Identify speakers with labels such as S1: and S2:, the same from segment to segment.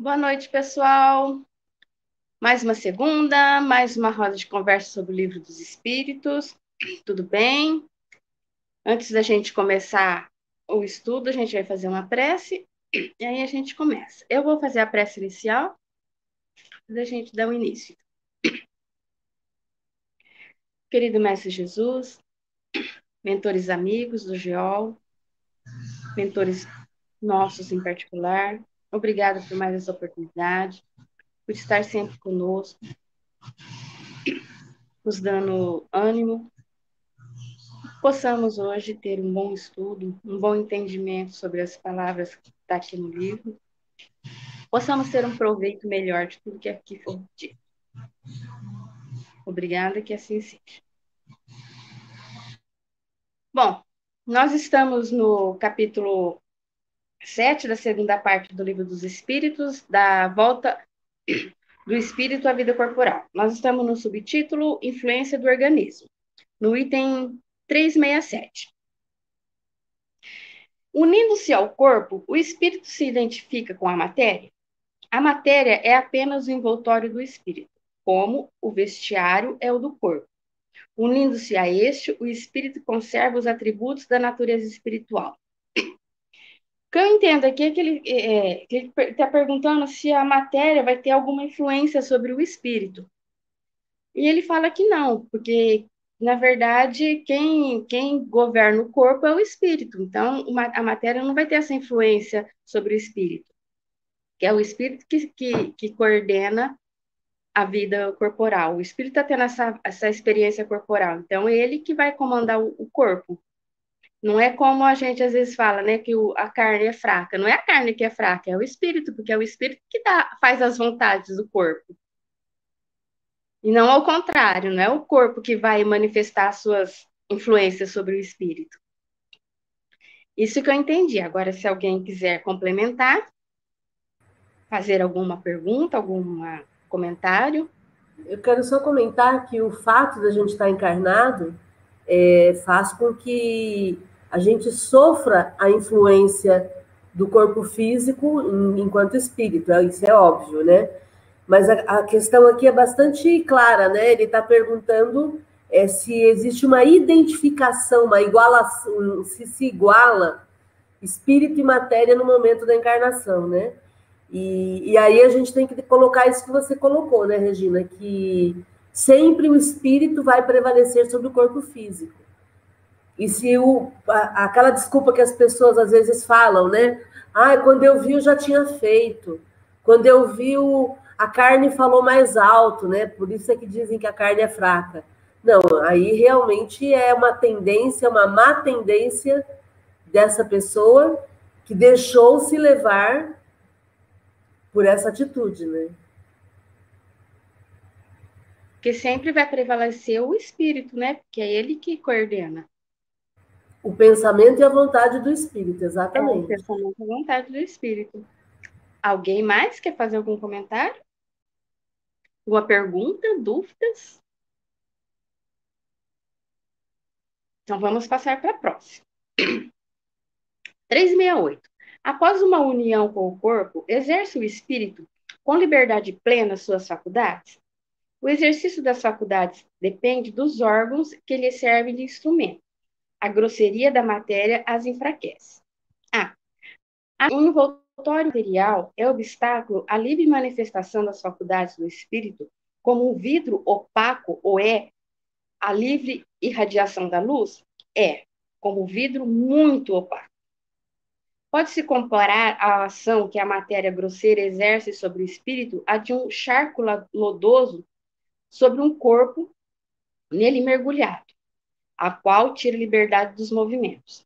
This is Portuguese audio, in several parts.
S1: Boa noite, pessoal. Mais uma segunda, mais uma roda de conversa sobre o livro dos Espíritos. Tudo bem? Antes da gente começar o estudo, a gente vai fazer uma prece e aí a gente começa. Eu vou fazer a prece inicial da gente dar o início. Querido Mestre Jesus, mentores amigos do GEOL, mentores nossos em particular, obrigada por mais essa oportunidade, por estar sempre conosco, nos dando ânimo. Possamos hoje ter um bom estudo, um bom entendimento sobre as palavras que está aqui no livro. Possamos ter um proveito melhor de tudo que aqui foi dito. Obrigada, que assim seja. Bom, nós estamos no capítulo 7 da segunda parte do Livro dos Espíritos, da volta do espírito à vida corporal. Nós estamos no subtítulo Influência do organismo, no item 367. Unindo-se ao corpo, o espírito se identifica com a matéria? A matéria é apenas o envoltório do espírito, como o vestiário é o do corpo. Unindo-se a este, o espírito conserva os atributos da natureza espiritual. O que eu entendo aqui é que ele é, está perguntando se a matéria vai ter alguma influência sobre o espírito. E ele fala que não, porque, na verdade, quem, quem governa o corpo é o espírito. Então, uma, a matéria não vai ter essa influência sobre o espírito, que é o espírito que, que, que coordena a vida corporal. O espírito está tendo essa, essa experiência corporal. Então, é ele que vai comandar o, o corpo. Não é como a gente às vezes fala, né, que o, a carne é fraca. Não é a carne que é fraca, é o espírito, porque é o espírito que dá, faz as vontades do corpo. E não ao contrário, não é o corpo que vai manifestar suas influências sobre o espírito. Isso que eu entendi. Agora, se alguém quiser complementar, fazer alguma pergunta, algum comentário.
S2: Eu quero só comentar que o fato da gente estar encarnado é, faz com que a gente sofra a influência do corpo físico enquanto espírito, é, isso é óbvio, né? Mas a, a questão aqui é bastante clara, né? Ele está perguntando é, se existe uma identificação, uma igualação, se se iguala espírito e matéria no momento da encarnação, né? E, e aí a gente tem que colocar isso que você colocou, né, Regina? Que sempre o espírito vai prevalecer sobre o corpo físico. E se o, a, aquela desculpa que as pessoas às vezes falam, né? Ah, quando eu vi, eu já tinha feito. Quando eu vi, o, a carne falou mais alto, né? Por isso é que dizem que a carne é fraca. Não, aí realmente é uma tendência, uma má tendência dessa pessoa que deixou se levar por essa atitude, né?
S1: Porque sempre vai prevalecer o espírito, né? Porque é ele que coordena.
S2: O pensamento e a vontade do espírito, exatamente. É, o
S1: pensamento e a vontade do espírito. Alguém mais quer fazer algum comentário? Alguma pergunta, dúvidas? Então vamos passar para a próxima. 368. Após uma união com o corpo, exerce o espírito com liberdade plena suas faculdades? O exercício das faculdades depende dos órgãos que lhe servem de instrumento a grosseria da matéria as enfraquece. A. O envoltório material é obstáculo à livre manifestação das faculdades do espírito, como um vidro opaco ou é a livre irradiação da luz? É, como um vidro muito opaco. Pode-se comparar a ação que a matéria grosseira exerce sobre o espírito a de um charco lodoso sobre um corpo nele mergulhado a qual tira liberdade dos movimentos.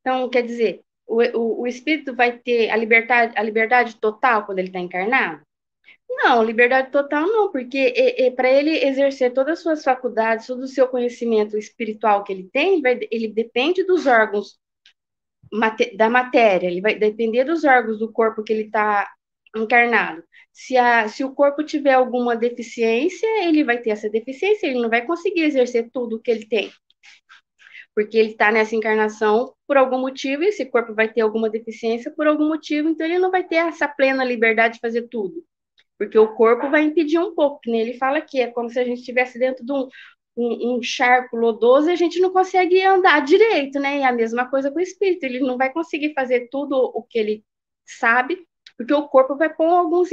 S1: Então, quer dizer, o, o, o espírito vai ter a liberdade, a liberdade total quando ele está encarnado? Não, liberdade total não, porque para ele exercer todas as suas faculdades, todo o seu conhecimento espiritual que ele tem, vai, ele depende dos órgãos mate, da matéria, ele vai depender dos órgãos do corpo que ele está encarnado. Se, a, se o corpo tiver alguma deficiência, ele vai ter essa deficiência, ele não vai conseguir exercer tudo o que ele tem. porque ele está nessa encarnação por algum motivo, esse corpo vai ter alguma deficiência por algum motivo, então ele não vai ter essa plena liberdade de fazer tudo. Porque o corpo vai impedir um pouco, que nem ele fala aqui, é como se a gente estivesse dentro de um, um, um charco lodoso e a gente não consegue andar direito, né? E a mesma coisa com o espírito, ele não vai conseguir fazer tudo o que ele sabe, porque o corpo vai pôr alguns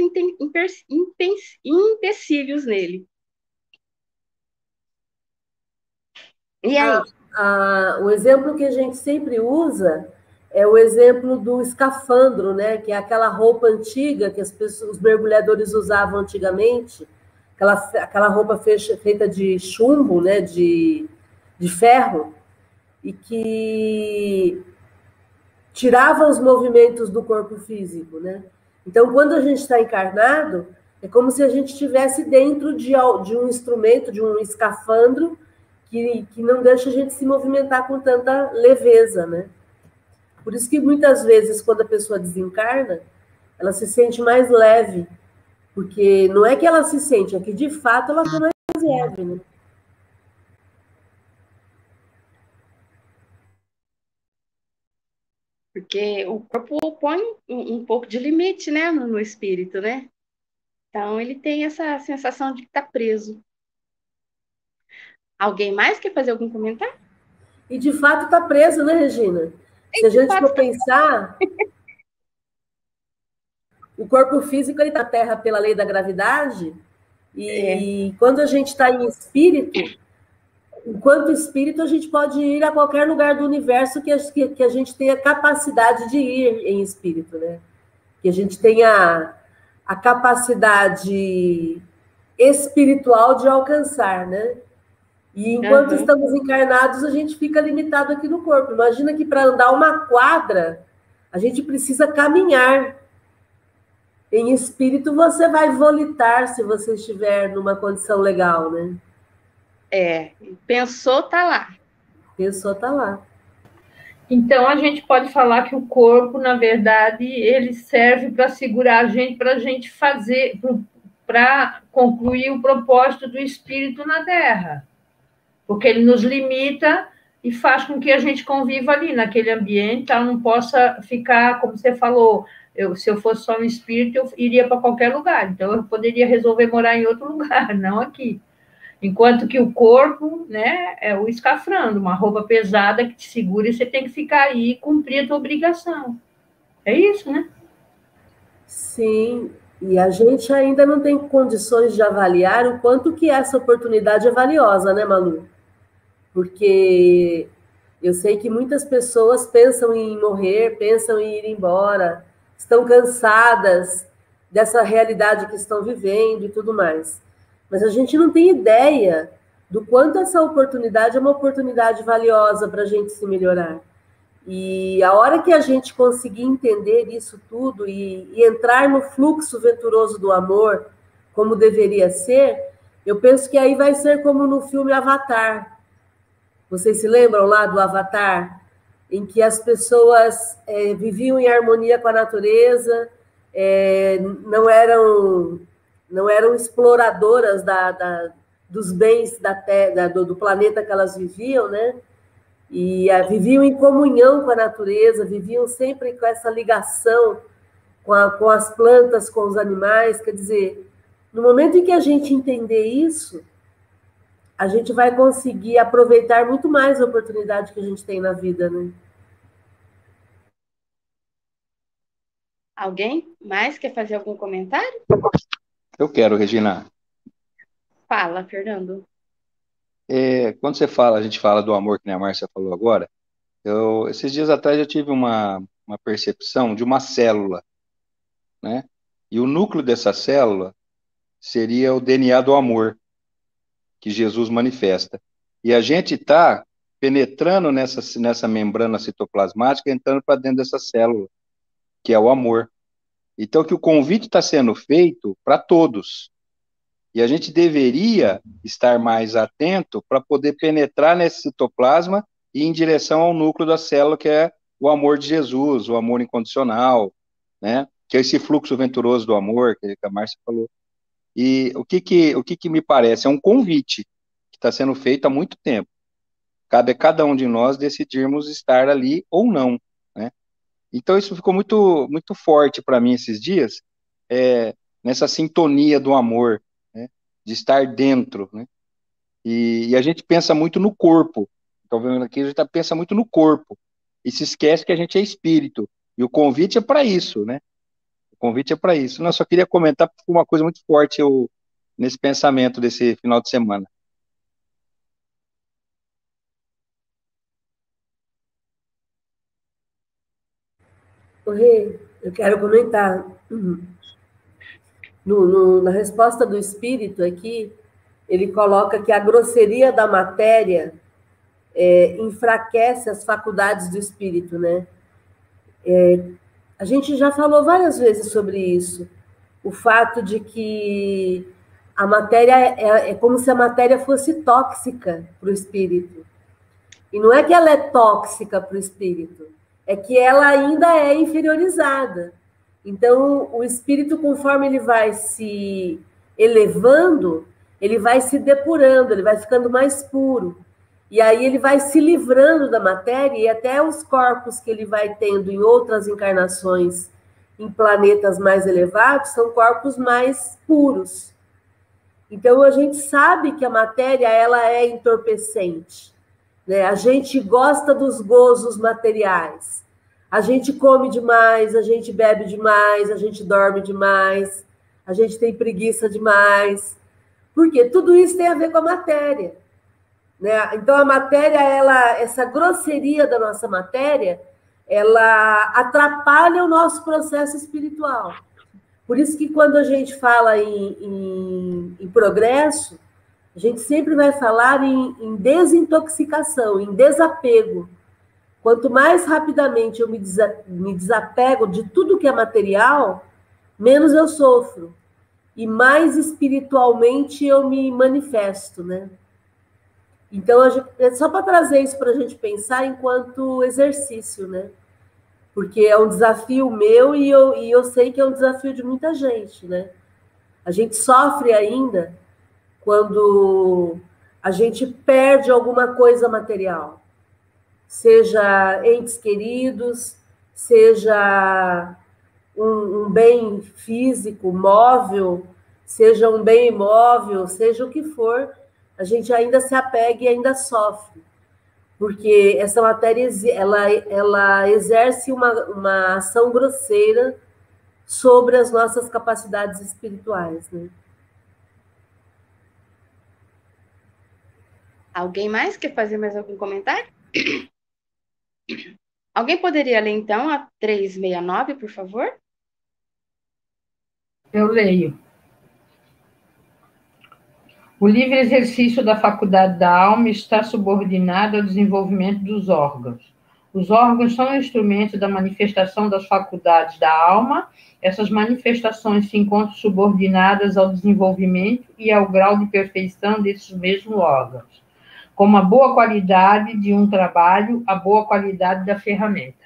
S1: empecilhos nele.
S2: E aí? Ah, ah, o exemplo que a gente sempre usa é o exemplo do escafandro, né? Que é aquela roupa antiga que as pessoas, os mergulhadores usavam antigamente, aquela, aquela roupa fecha, feita de chumbo, né? De, de ferro, e que tirava os movimentos do corpo físico, né? Então, quando a gente está encarnado, é como se a gente estivesse dentro de, de um instrumento, de um escafandro, que, que não deixa a gente se movimentar com tanta leveza, né? Por isso que muitas vezes, quando a pessoa desencarna, ela se sente mais leve, porque não é que ela se sente, é que de fato ela está mais leve, né?
S1: Porque o corpo põe um, um pouco de limite, né, no, no espírito, né? Então ele tem essa sensação de que está preso. Alguém mais quer fazer algum comentário?
S2: E de fato está preso, né, Regina? Se a gente for tá pensar, o corpo físico ele está na Terra pela lei da gravidade, e é. quando a gente está em espírito, enquanto espírito, a gente pode ir a qualquer lugar do universo que a, que, que a gente tenha capacidade de ir em espírito, né? Que a gente tenha a capacidade espiritual de alcançar, né? E enquanto uhum. estamos encarnados, a gente fica limitado aqui no corpo. Imagina que para andar uma quadra, a gente precisa caminhar. Em espírito, você vai volitar se você estiver numa condição legal, né?
S1: É, pensou, tá lá.
S2: Pensou, tá lá.
S3: Então a gente pode falar que o corpo, na verdade, ele serve para segurar a gente, para a gente fazer, para concluir o propósito do espírito na Terra porque ele nos limita e faz com que a gente conviva ali naquele ambiente, tá? não possa ficar, como você falou, eu, se eu fosse só um espírito, eu iria para qualquer lugar, então eu poderia resolver morar em outro lugar, não aqui. Enquanto que o corpo, né, é o escafrando, uma roupa pesada que te segura e você tem que ficar aí e cumprir a tua obrigação. É isso, né?
S2: Sim, e a gente ainda não tem condições de avaliar o quanto que essa oportunidade é valiosa, né, Malu? porque eu sei que muitas pessoas pensam em morrer, pensam em ir embora, estão cansadas dessa realidade que estão vivendo e tudo mais. Mas a gente não tem ideia do quanto essa oportunidade é uma oportunidade valiosa para a gente se melhorar. E a hora que a gente conseguir entender isso tudo e, e entrar no fluxo venturoso do amor, como deveria ser, eu penso que aí vai ser como no filme Avatar, vocês se lembram lá do Avatar, em que as pessoas é, viviam em harmonia com a natureza, é, não eram não eram exploradoras da, da dos bens da terra, do, do, planeta que elas viviam, né? E é, viviam em comunhão com a natureza, viviam sempre com essa ligação com, a, com as plantas, com os animais. Quer dizer, no momento em que a gente entender isso, a gente vai conseguir aproveitar muito mais a oportunidade que a gente tem na vida, né?
S1: Alguém mais quer fazer algum comentário?
S4: Eu quero, Regina.
S1: Fala, Fernando.
S4: É, quando você fala, a gente fala do amor que a Márcia falou agora. Eu, esses dias atrás eu tive uma, uma percepção de uma célula, né? E o núcleo dessa célula seria o DNA do amor que Jesus manifesta. E a gente está penetrando nessa, nessa membrana citoplasmática, entrando para dentro dessa célula, que é o amor. Então, que o convite está sendo feito para todos. E a gente deveria estar mais atento para poder penetrar nesse citoplasma e ir em direção ao núcleo da célula, que é o amor de Jesus, o amor incondicional, né? Que é esse fluxo venturoso do amor que a Márcia falou. E o que que, o que, que me parece? É um convite que está sendo feito há muito tempo. Cabe a cada um de nós decidirmos estar ali ou não? Então isso ficou muito muito forte para mim esses dias, é, nessa sintonia do amor, né? de estar dentro, né? E, e, a gente pensa muito no corpo. Então, vendo aqui, a gente pensa muito no corpo e se esquece que a gente é espírito. E o convite é para isso, né? O convite é para isso. Não, eu só queria comentar uma coisa muito forte eu, nesse pensamento desse final de semana.
S2: Eu quero comentar. Uhum. No, no, na resposta do espírito aqui, ele coloca que a grosseria da matéria é, enfraquece as faculdades do espírito, né? É, a gente já falou várias vezes sobre isso. O fato de que a matéria é, é como se a matéria fosse tóxica para o espírito. E não é que ela é tóxica para o espírito, é que ela ainda é inferiorizada. Então, o espírito, conforme ele vai se elevando, ele vai se depurando, ele vai ficando mais puro. E aí ele vai se livrando da matéria e até os corpos que ele vai tendo em outras encarnações em planetas mais elevados são corpos mais puros. Então a gente sabe que a matéria ela é entorpecente, né? A gente gosta dos gozos materiais. A gente come demais, a gente bebe demais, a gente dorme demais, a gente tem preguiça demais. Porque tudo isso tem a ver com a matéria. Né? Então a matéria, ela, essa grosseria da nossa matéria, ela atrapalha o nosso processo espiritual. Por isso que quando a gente fala em, em, em progresso, a gente sempre vai falar em, em, desintoxicação, em desapego. Quanto mais rapidamente eu me, me desapego de tudo que é material, menos eu sofro. E mais espiritualmente eu me manifesto, né? Então, é só para trazer isso para a gente pensar enquanto exercício, né? Porque é um desafio meu e eu, e eu sei que é um desafio de muita gente, né? A gente sofre ainda quando a gente perde alguma coisa material, seja entes queridos, seja um, um bem físico, móvel, seja um bem imóvel, seja o que for, a gente ainda se apega e ainda sofre, porque essa matéria ela, ela exerce uma, uma ação grosseira sobre as nossas capacidades espirituais, né?
S1: Alguém mais quer fazer mais algum comentário? Alguém poderia ler então a 369, por favor?
S3: Eu leio. O livre exercício da faculdade da alma está subordinado ao desenvolvimento dos órgãos. Os órgãos são instrumentos da manifestação das faculdades da alma. Essas manifestações se encontram subordinadas ao desenvolvimento e ao grau de perfeição desses mesmos órgãos, como a boa qualidade de um trabalho, a boa qualidade da ferramenta.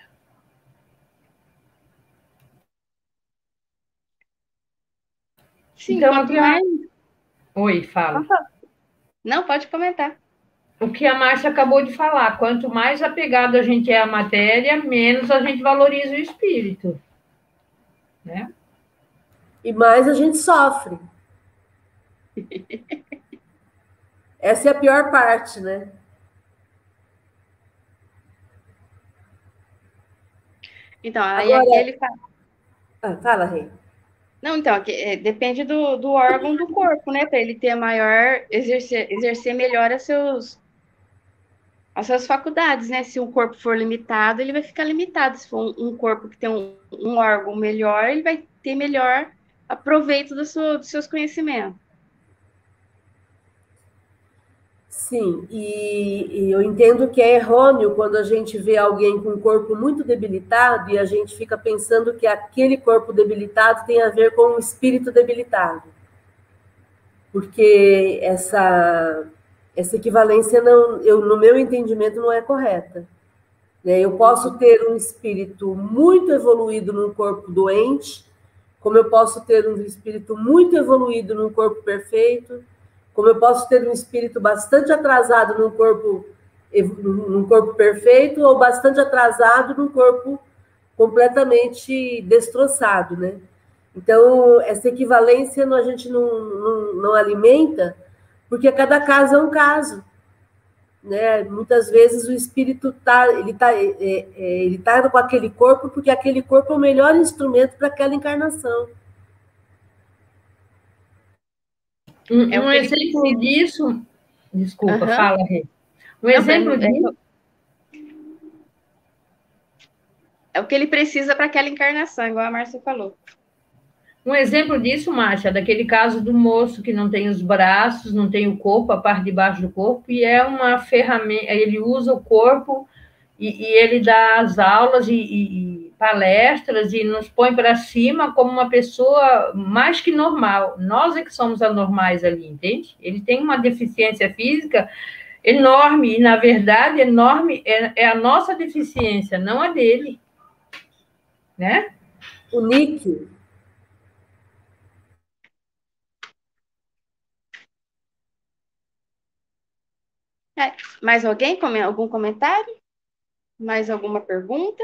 S1: Sim, então, aqui mais
S3: Oi, fala.
S1: Não, pode comentar.
S3: O que a Márcia acabou de falar, quanto mais apegado a gente é à matéria, menos a gente valoriza o espírito. Né?
S2: E mais a gente sofre. Essa é a pior parte, né?
S1: Então, aí Agora... aqui ele fala.
S2: Ah, fala, Rei.
S1: Não, então, é, depende do, do órgão do corpo, né? Para ele ter maior, exercer, exercer melhor as, seus, as suas faculdades, né? Se o corpo for limitado, ele vai ficar limitado. Se for um, um corpo que tem um, um, órgão melhor, ele vai ter melhor aproveito do seu, dos seus conhecimentos.
S2: Sim, e, e, eu entendo que é errôneo quando a gente vê alguém com um corpo muito debilitado e a gente fica pensando que aquele corpo debilitado tem a ver com o espírito debilitado. Porque essa, essa equivalência, não, eu, no meu entendimento, não é correta. Né? Eu posso ter um espírito muito evoluído num corpo doente, como eu posso ter um espírito muito evoluído num corpo perfeito como eu posso ter um espírito bastante atrasado num corpo num corpo perfeito ou bastante atrasado num corpo completamente destroçado, né? Então, essa equivalência a gente não, não, não alimenta, porque cada caso é um caso. Né? Muitas vezes o espírito tá, ele está é, é, ele tá com aquele corpo porque aquele corpo é o melhor instrumento para aquela encarnação.
S3: Um, é um exemplo disso, desculpa, uhum. fala, Rê. Um exemplo disso.
S1: É o que ele precisa para aquela encarnação, igual a Márcia falou.
S3: Um exemplo disso, Márcia, é daquele caso do moço que não tem os braços, não tem o corpo, a parte de baixo do corpo, e é uma ferramenta, ele usa o corpo e, e ele dá as aulas e, e, e palestras e nos põe para cima como uma pessoa mais que normal. Nós é que somos anormais ali, entende? Ele tem uma deficiência física enorme, e na verdade, enorme é, é a nossa deficiência, não a dele. Né?
S2: O Nick,
S1: É, mais alguém? Algum comentário? Mais alguma pergunta?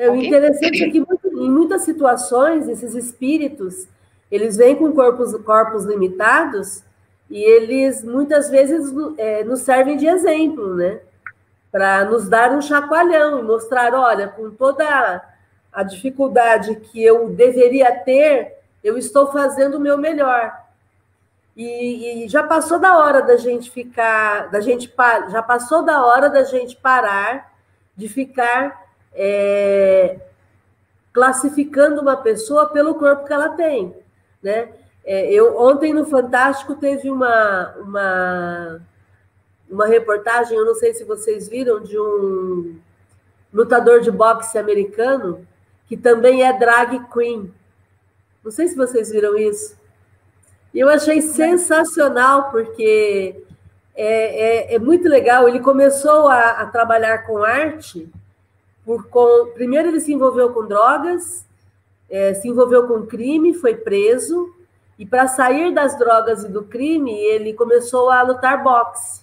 S2: É, o interessante é que em muitas situações, esses espíritos, eles vêm com corpos, corpos limitados e eles muitas vezes é, nos servem de exemplo, né? Para nos dar um chacoalhão e mostrar, olha, com toda a dificuldade que eu deveria ter, eu estou fazendo o meu melhor. E, e, já passou da hora da gente ficar, da gente já passou da hora da gente parar de ficar é, classificando uma pessoa pelo corpo que ela tem, né? É, eu ontem no Fantástico teve uma, uma uma reportagem, eu não sei se vocês viram, de um lutador de boxe americano que também é drag queen. Não sei se vocês viram isso. E eu achei sensacional, porque é, é, é muito legal. Ele começou a, a trabalhar com arte, por, com, primeiro ele se envolveu com drogas, é, se envolveu com crime, foi preso, e para sair das drogas e do crime, ele começou a lutar boxe.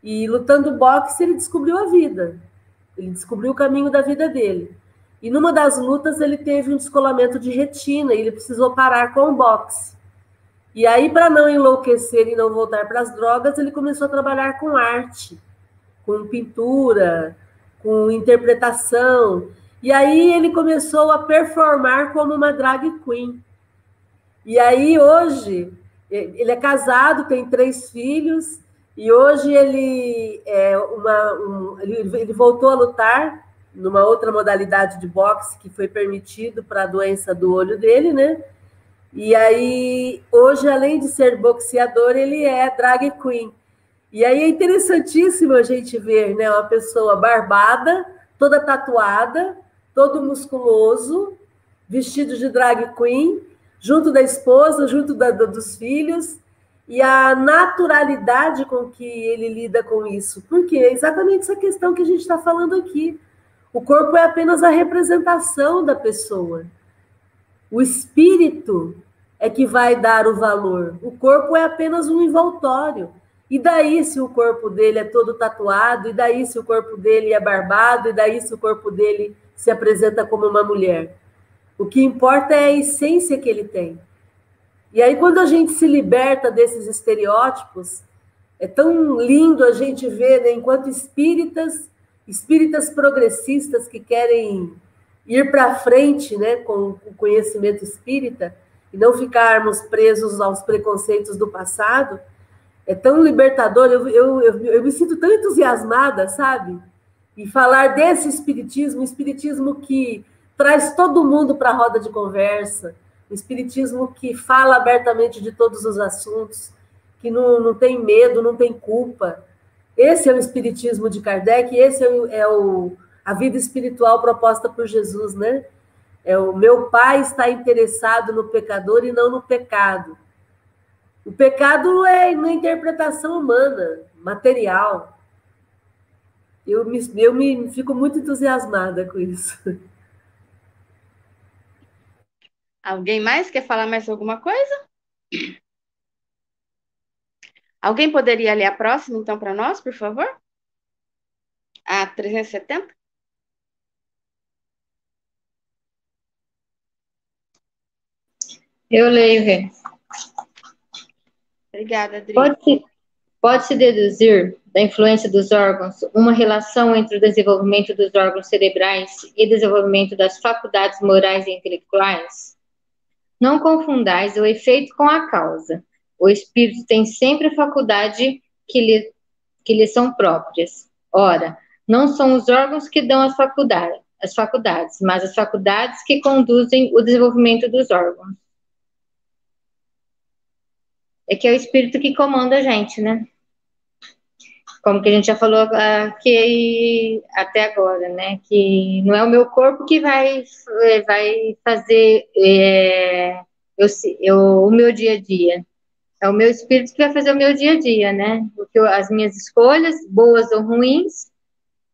S2: E lutando boxe, ele descobriu a vida. Ele descobriu o caminho da vida dele. E numa das lutas, ele teve um descolamento de retina e ele precisou parar com o boxe. E aí, para não enlouquecer e não voltar para as drogas, ele começou a trabalhar com arte, com pintura, com interpretação. E aí ele começou a performar como uma drag queen. E aí hoje ele é casado, tem três filhos, e hoje ele é uma, um, ele, voltou a lutar numa outra modalidade de boxe que foi permitido para a doença do olho dele, né? E aí, hoje, além de ser boxeador, ele é drag queen. E aí é interessantíssimo a gente ver né, uma pessoa barbada, toda tatuada, todo musculoso, vestido de drag queen, junto da esposa, junto da, dos filhos, e a naturalidade com que ele lida com isso. Porque é exatamente essa questão que a gente está falando aqui. O corpo é apenas a representação da pessoa. O espírito é que vai dar o valor. O corpo é apenas um envoltório. E daí se o corpo dele é todo tatuado, e daí se o corpo dele é barbado, e daí se o corpo dele se apresenta como uma mulher. O que importa é a essência que ele tem. E aí, quando a gente se liberta desses estereótipos, é tão lindo a gente ver, né, enquanto espíritas, espíritas progressistas que querem ir para frente né, com o conhecimento espírita, e não ficarmos presos aos preconceitos do passado, é tão libertador. Eu, eu, eu, eu me sinto tão entusiasmada, sabe? E falar desse espiritismo, espiritismo que traz todo mundo para a roda de conversa, espiritismo que fala abertamente de todos os assuntos, que não, não tem medo, não tem culpa. Esse é o espiritismo de Kardec, esse é, o, é o, a vida espiritual proposta por Jesus, né? É o meu pai está interessado no pecador e não no pecado. O pecado é uma interpretação humana, material. Eu me, eu me fico muito entusiasmada com isso.
S1: Alguém mais quer falar mais alguma coisa? Alguém poderia ler a próxima, então, para nós, por favor? A 370?
S5: Eu leio, Rê.
S1: Obrigada, Adri.
S5: Pode-se pode deduzir da influência dos órgãos uma relação entre o desenvolvimento dos órgãos cerebrais e desenvolvimento das faculdades morais e intelectuais? Não confundais o efeito com a causa. O espírito tem sempre faculdade que lhe, que lhe são próprias. Ora, não são os órgãos que dão as as faculdades, mas as faculdades que conduzem o desenvolvimento dos órgãos. É que é o espírito que comanda a gente, né? Como que a gente já falou aqui até agora, né? Que não é o meu corpo que vai, vai fazer é, eu, eu, o meu dia a dia. É o meu espírito que vai fazer o meu dia a dia, né? Porque as minhas escolhas, boas ou ruins,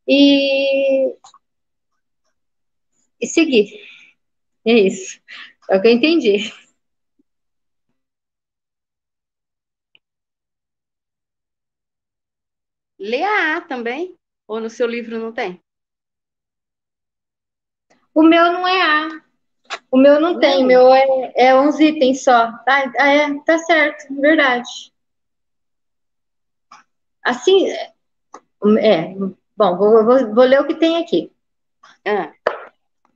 S5: e, e seguir. É isso. É o que eu entendi.
S1: Lê a A também? Ou no seu livro não tem?
S5: O meu não é A. O meu não, não. tem, o meu é, é 11 itens só. Tá, é, tá certo, verdade. Assim, é, bom, vou, vou, vou ler o que tem aqui. Ah.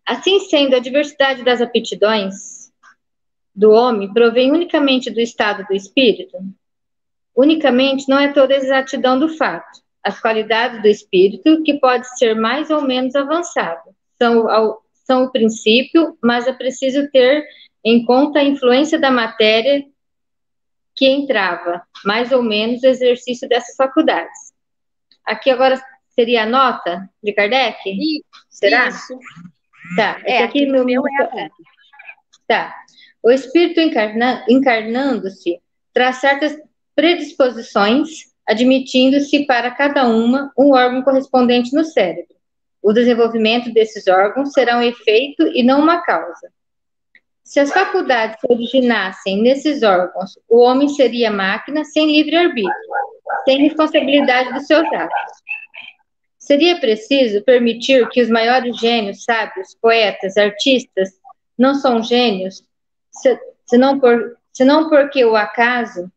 S5: Assim sendo, a diversidade das aptidões do homem provém unicamente do estado do espírito, Unicamente não é toda a exatidão do fato. As qualidades do espírito, que pode ser mais ou menos avançado, são, são o princípio, mas é preciso ter em conta a influência da matéria que entrava, mais ou menos, o exercício dessas faculdades. Aqui agora seria a nota de Kardec? Isso, Será? Isso. Tá, é, aqui, aqui meu, meu é a Tá. O espírito encarna, encarnando-se traz certas predisposições, admitindo-se para cada uma um órgão correspondente no cérebro. O desenvolvimento desses órgãos será um efeito e não uma causa. Se as faculdades se originassem nesses órgãos, o homem seria máquina sem livre-arbítrio, sem responsabilidade dos seus atos. Seria preciso permitir que os maiores gênios, sábios, poetas, artistas, não são gênios, senão, por, senão porque o acaso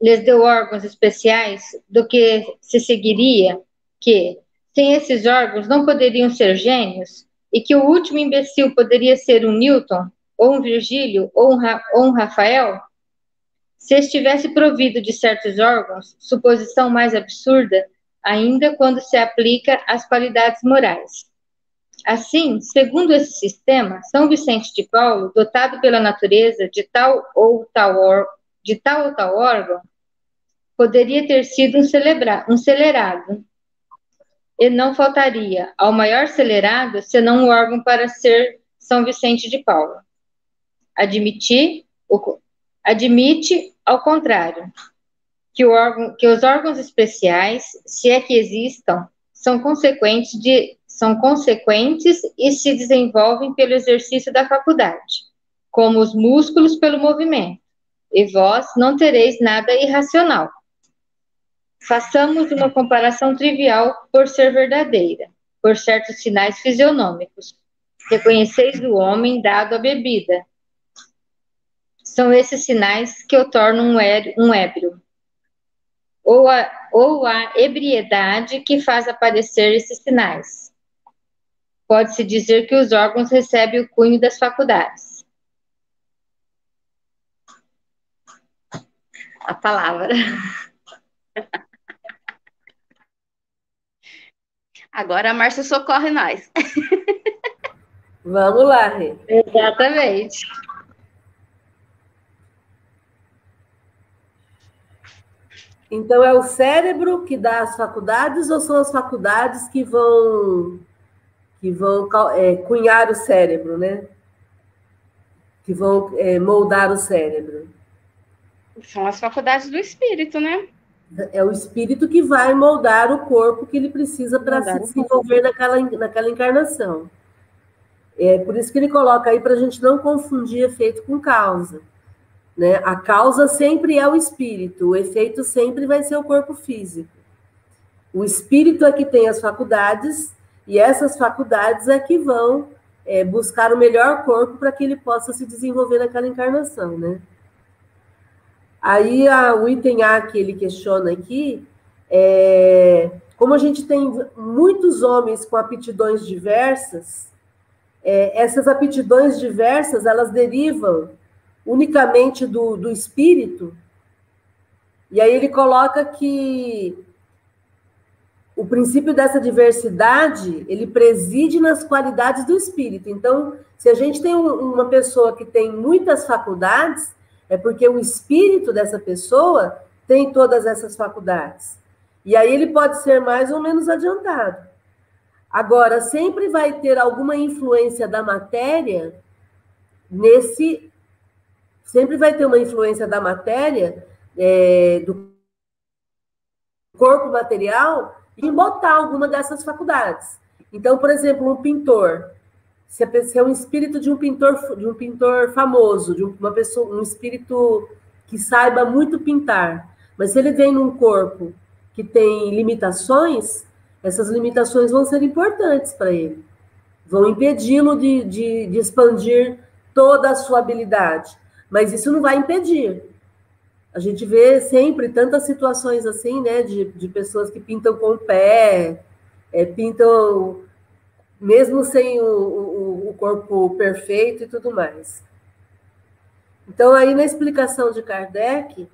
S5: lhes deu órgãos especiais, do que se seguiria que, sem esses órgãos, não poderiam ser gênios, e que o último imbecil poderia ser um Newton, ou um Virgílio, ou um, Ra ou um Rafael? Se estivesse provido de certos órgãos, suposição mais absurda, ainda quando se aplica às qualidades morais. Assim, segundo esse sistema, São Vicente de Paulo, dotado pela natureza de tal ou tal de tal ou tal órgão poderia ter sido um, celebra, um celerado. E não faltaria ao maior celerado senão um órgão para ser São Vicente de Paulo. Admitir, o, admite, ao contrário, que, órgão, que os órgãos especiais, se é que existam, são consequentes, de, são consequentes e se desenvolvem pelo exercício da faculdade, como os músculos pelo movimento e vós não tereis nada irracional. Façamos uma comparação trivial por ser verdadeira, por certos sinais fisionômicos. Reconheceis o homem dado à bebida. São esses sinais que o tornam um ébrio. Ou a, ou a ebriedade que faz aparecer esses sinais. Pode-se dizer que os órgãos recebem o cunho das faculdades a palavra.
S1: Agora a Márcia socorre nós.
S2: Vamos lá, Rê.
S5: Exatamente.
S2: Então é o cérebro que dá as faculdades ou são as faculdades que vão que vão é, cunhar o cérebro, né? Que vão é, moldar o cérebro.
S1: São as faculdades do espírito, né?
S2: É o espírito que vai moldar o corpo que ele precisa para se desenvolver naquela, naquela encarnação. É por isso que ele coloca aí para a gente não confundir efeito com causa. Né? A causa sempre é o espírito, o efeito sempre vai ser o corpo físico. O espírito é que tem as faculdades, e essas faculdades é que vão é, buscar o melhor corpo para que ele possa se desenvolver naquela encarnação, né? Aí a, o item A que ele questiona aqui é como a gente tem muitos homens com aptidões diversas, é, essas aptidões diversas elas derivam unicamente do, do espírito. E aí ele coloca que o princípio dessa diversidade, ele preside nas qualidades do espírito. Então, se a gente tem um, uma pessoa que tem muitas faculdades, é porque o espírito dessa pessoa tem todas essas faculdades. E aí ele pode ser mais ou menos adiantado. Agora, sempre vai ter alguma influência da matéria nesse. Sempre vai ter uma influência da matéria, é, do corpo material, em botar alguma dessas faculdades. Então, por exemplo, um pintor, se pessoa é um espírito de um pintor, de um pintor famoso, de uma pessoa, um espírito que saiba muito pintar, mas se ele vem num corpo que tem limitações, essas limitações vão ser importantes para ele, vão impedi-lo de, de, de expandir toda a sua habilidade, mas isso não vai impedir. A gente vê sempre tantas situações assim, né, de, de pessoas que pintam com o pé, é, pintam mesmo sem o, o, o, corpo perfeito e tudo mais. Então, aí na explicação de Kardec,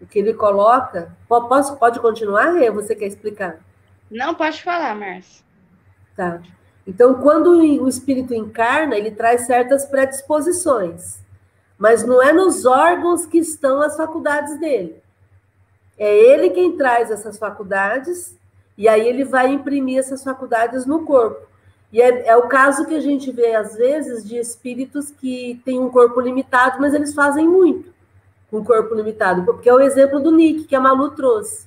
S2: o que ele coloca. Posso, pode continuar, Rê? Você quer explicar?
S1: Não, pode falar, Márcia.
S2: Tá. Então, quando o espírito encarna, ele traz certas predisposições mas não é nos órgãos que estão as faculdades dele. É ele quem traz essas faculdades, e aí ele vai imprimir essas faculdades no corpo. E é, é, o caso que a gente vê, às vezes, de espíritos que têm um corpo limitado, mas eles fazem muito com um corpo limitado. Porque é o exemplo do Nick, que a Malu trouxe.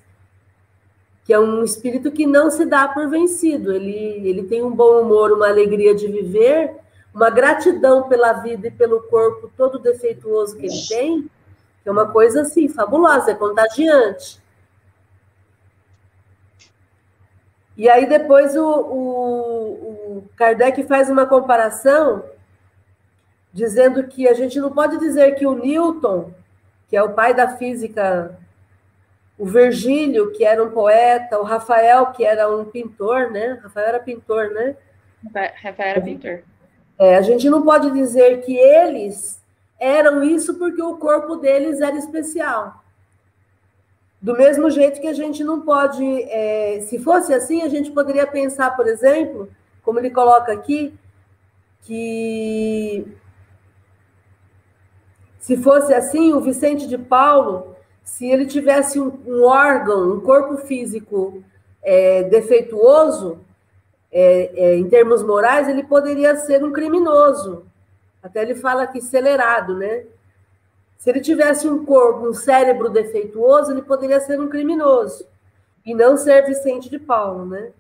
S2: Que é um espírito que não se dá por vencido. Ele, ele tem um bom humor, uma alegria de viver, uma gratidão pela vida e pelo corpo todo defeituoso que ele tem, que é uma coisa assim, fabulosa, é contagiante. E aí depois o, o, o Kardec faz uma comparação dizendo que a gente não pode dizer que o Newton, que é o pai da física, o Virgílio, que era um poeta, o Rafael, que era um pintor, né? Rafael era pintor, né?
S1: Rafael era pintor.
S2: É, a gente não pode dizer que eles eram isso porque o corpo deles era especial. Do mesmo jeito que a gente não pode, é, se fosse assim, a gente poderia pensar, por exemplo, como ele coloca aqui, que se fosse assim, o Vicente de Paulo, se ele tivesse um, um órgão, um corpo físico é, defeituoso, é, é, em termos morais, ele poderia ser um criminoso. Até ele fala que acelerado, né? Se ele tivesse um corpo, um cérebro defeituoso, ele poderia ser um criminoso e não ser Vicente de Paulo, né?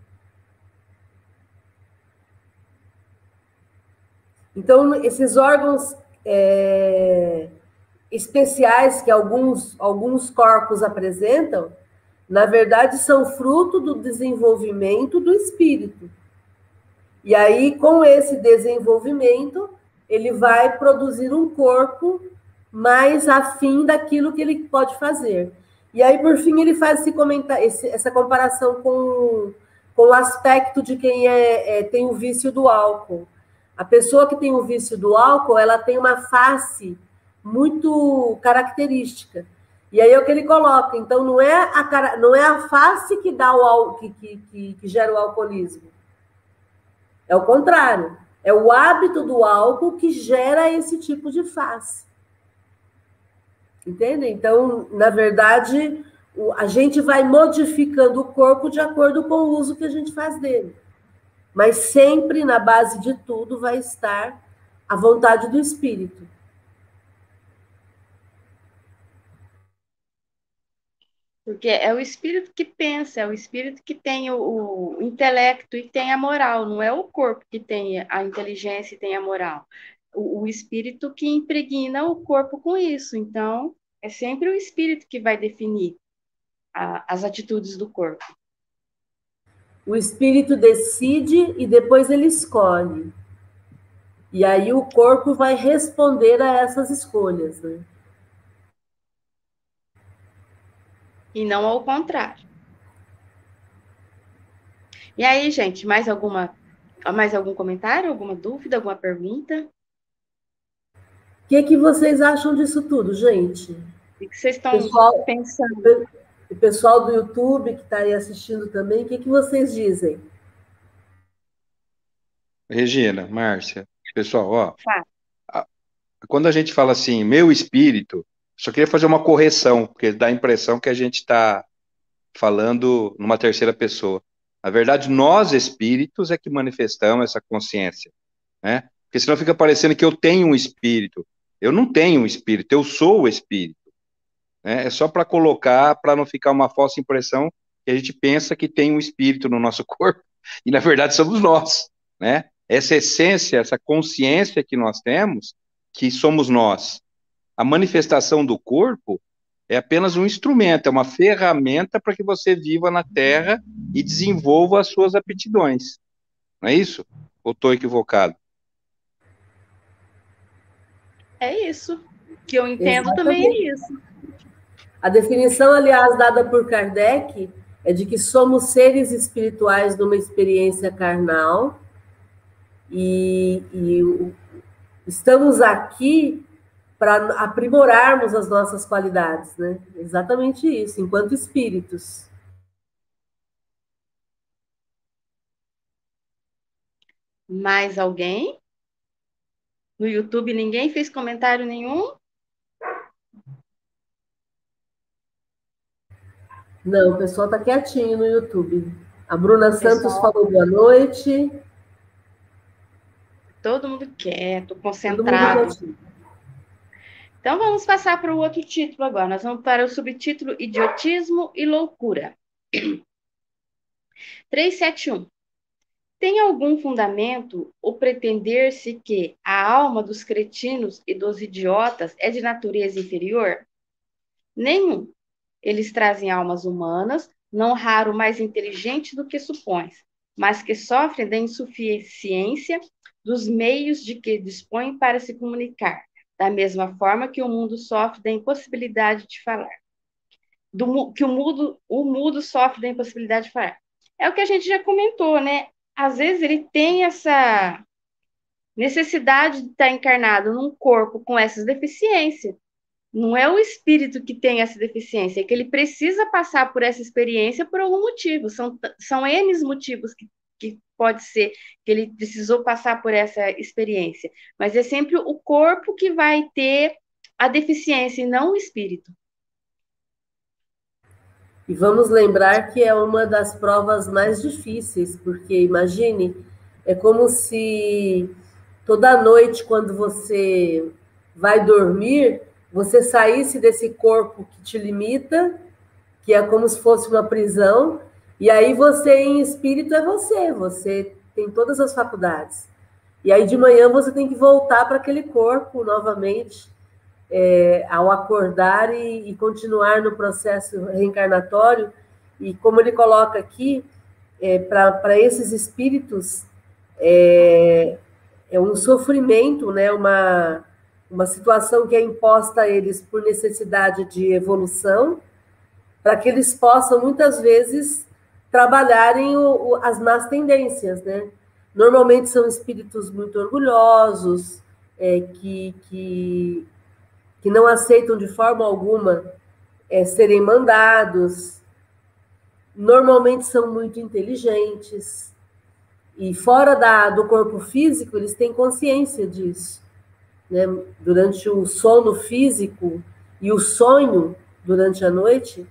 S2: Então, esses órgãos é, especiais que alguns, alguns corpos apresentam, na verdade, são fruto do desenvolvimento do espírito. E aí, com esse desenvolvimento, ele vai produzir um corpo mais afim daquilo que ele pode fazer. E aí, por fim, ele faz esse comentar, esse, essa comparação com, com o aspecto de quem é, é, tem o vício do álcool. A pessoa que tem o vício do álcool, ela tem uma face muito característica. E aí é o que ele coloca. Então, não é a, não é a face que dá o que, que, que gera o alcoolismo. É o contrário. É o hábito do álcool que gera esse tipo de face. Entende? Então, na verdade, a gente vai modificando o corpo de acordo com o uso que a gente faz dele. Mas sempre na base de tudo vai estar a vontade do espírito.
S1: Porque é o espírito que pensa, é o espírito que tem o, o intelecto e tem a moral, não é o corpo que tem a inteligência e tem a moral. o, o espírito que impregna o corpo com isso. Então, é sempre o espírito que vai definir a, as atitudes do corpo.
S2: O espírito decide e depois ele escolhe. E aí o corpo vai responder a essas escolhas, né?
S1: E não ao contrário. E aí, gente, mais alguma mais algum comentário, alguma dúvida, alguma pergunta?
S2: O que, que vocês acham disso tudo, gente?
S1: O que vocês estão pessoal, pensando?
S2: O pessoal do YouTube que está aí assistindo também, o que, que vocês dizem?
S4: Regina, Márcia, pessoal, ó. Tá. Quando a gente fala assim, meu espírito, só queria fazer uma correção, porque dá a impressão que a gente está falando numa terceira pessoa. Na verdade, nós espíritos é que manifestamos essa consciência, né? Porque senão fica parecendo que eu tenho um espírito. Eu não tenho espírito, eu sou o espírito. Né? É só para colocar, para não ficar uma falsa impressão que a gente pensa que tem um espírito no nosso corpo, e na verdade somos nós, né? Essa essência, essa consciência que nós temos, que somos nós. A manifestação do corpo é apenas um instrumento, é uma ferramenta para que você viva na Terra e desenvolva as suas aptidões. Não é isso? Ou estou equivocado?
S1: É isso. Que eu entendo Exatamente. também é isso.
S2: A definição, aliás, dada por Kardec é de que somos seres espirituais numa experiência carnal e, e estamos aqui para aprimorarmos as nossas qualidades, né? Exatamente isso, enquanto espíritos.
S1: Mais alguém? No YouTube ninguém fez comentário nenhum?
S2: Não, o pessoal está quietinho no YouTube. A Bruna Santos falou boa noite.
S1: Todo mundo quieto, concentrado. Todo mundo então vamos passar para o outro título agora. Nós vamos para o subtítulo Idiotismo e Loucura. 371. Tem algum fundamento o pretender-se que a alma dos cretinos e dos idiotas é de natureza inferior? Nenhum. Eles trazem almas humanas, não raro mais inteligentes do que supões, mas que sofrem da insuficiência dos meios de que dispõem para se comunicar, da mesma forma que o mundo sofre da impossibilidade de falar. Do, que o mudo, o mudo sofre da impossibilidade de falar. É o que a gente já comentou, né? Às vezes ele tem essa necessidade de estar encarnado num corpo com essas deficiências, não é o espírito que tem essa deficiência, é que ele precisa passar por essa experiência por algum motivo. São, são N motivos que, que pode ser que ele precisou passar por essa experiência. Mas é sempre o corpo que vai ter a deficiência e não o espírito.
S2: E vamos lembrar que é uma das provas mais difíceis, porque imagine, é como se toda noite, quando você vai dormir, você saísse desse corpo que te limita, que é como se fosse uma prisão, e aí você em espírito é você, você tem todas as faculdades. E aí de manhã você tem que voltar para aquele corpo novamente, é, ao acordar e, e, continuar no processo reencarnatório. E como ele coloca aqui, é, para esses espíritos, é, é um sofrimento, né, uma, uma situação que é imposta a eles por necessidade de evolução, para que eles possam, muitas vezes, trabalharem o, o, as más tendências, né? Normalmente são espíritos muito orgulhosos, é, que, que, que não aceitam de forma alguma é, serem mandados, normalmente são muito inteligentes, e fora da, do corpo físico, eles têm consciência disso né, durante o sono físico e o sonho durante a noite,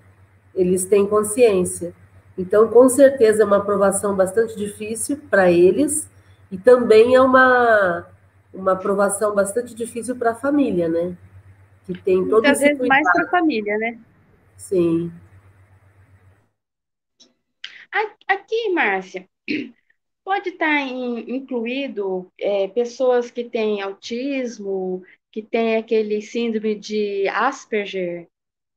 S2: eles têm consciência. Então, com certeza, é uma aprovação bastante difícil para eles e também é uma, uma aprovação bastante difícil para a família, né?
S1: Que tem todo Muitas vezes cuidado. mais para a família, né?
S2: Sim.
S1: Aqui, Márcia, pode estar tá incluído é, pessoas que têm autismo, que têm aquele síndrome de Asperger,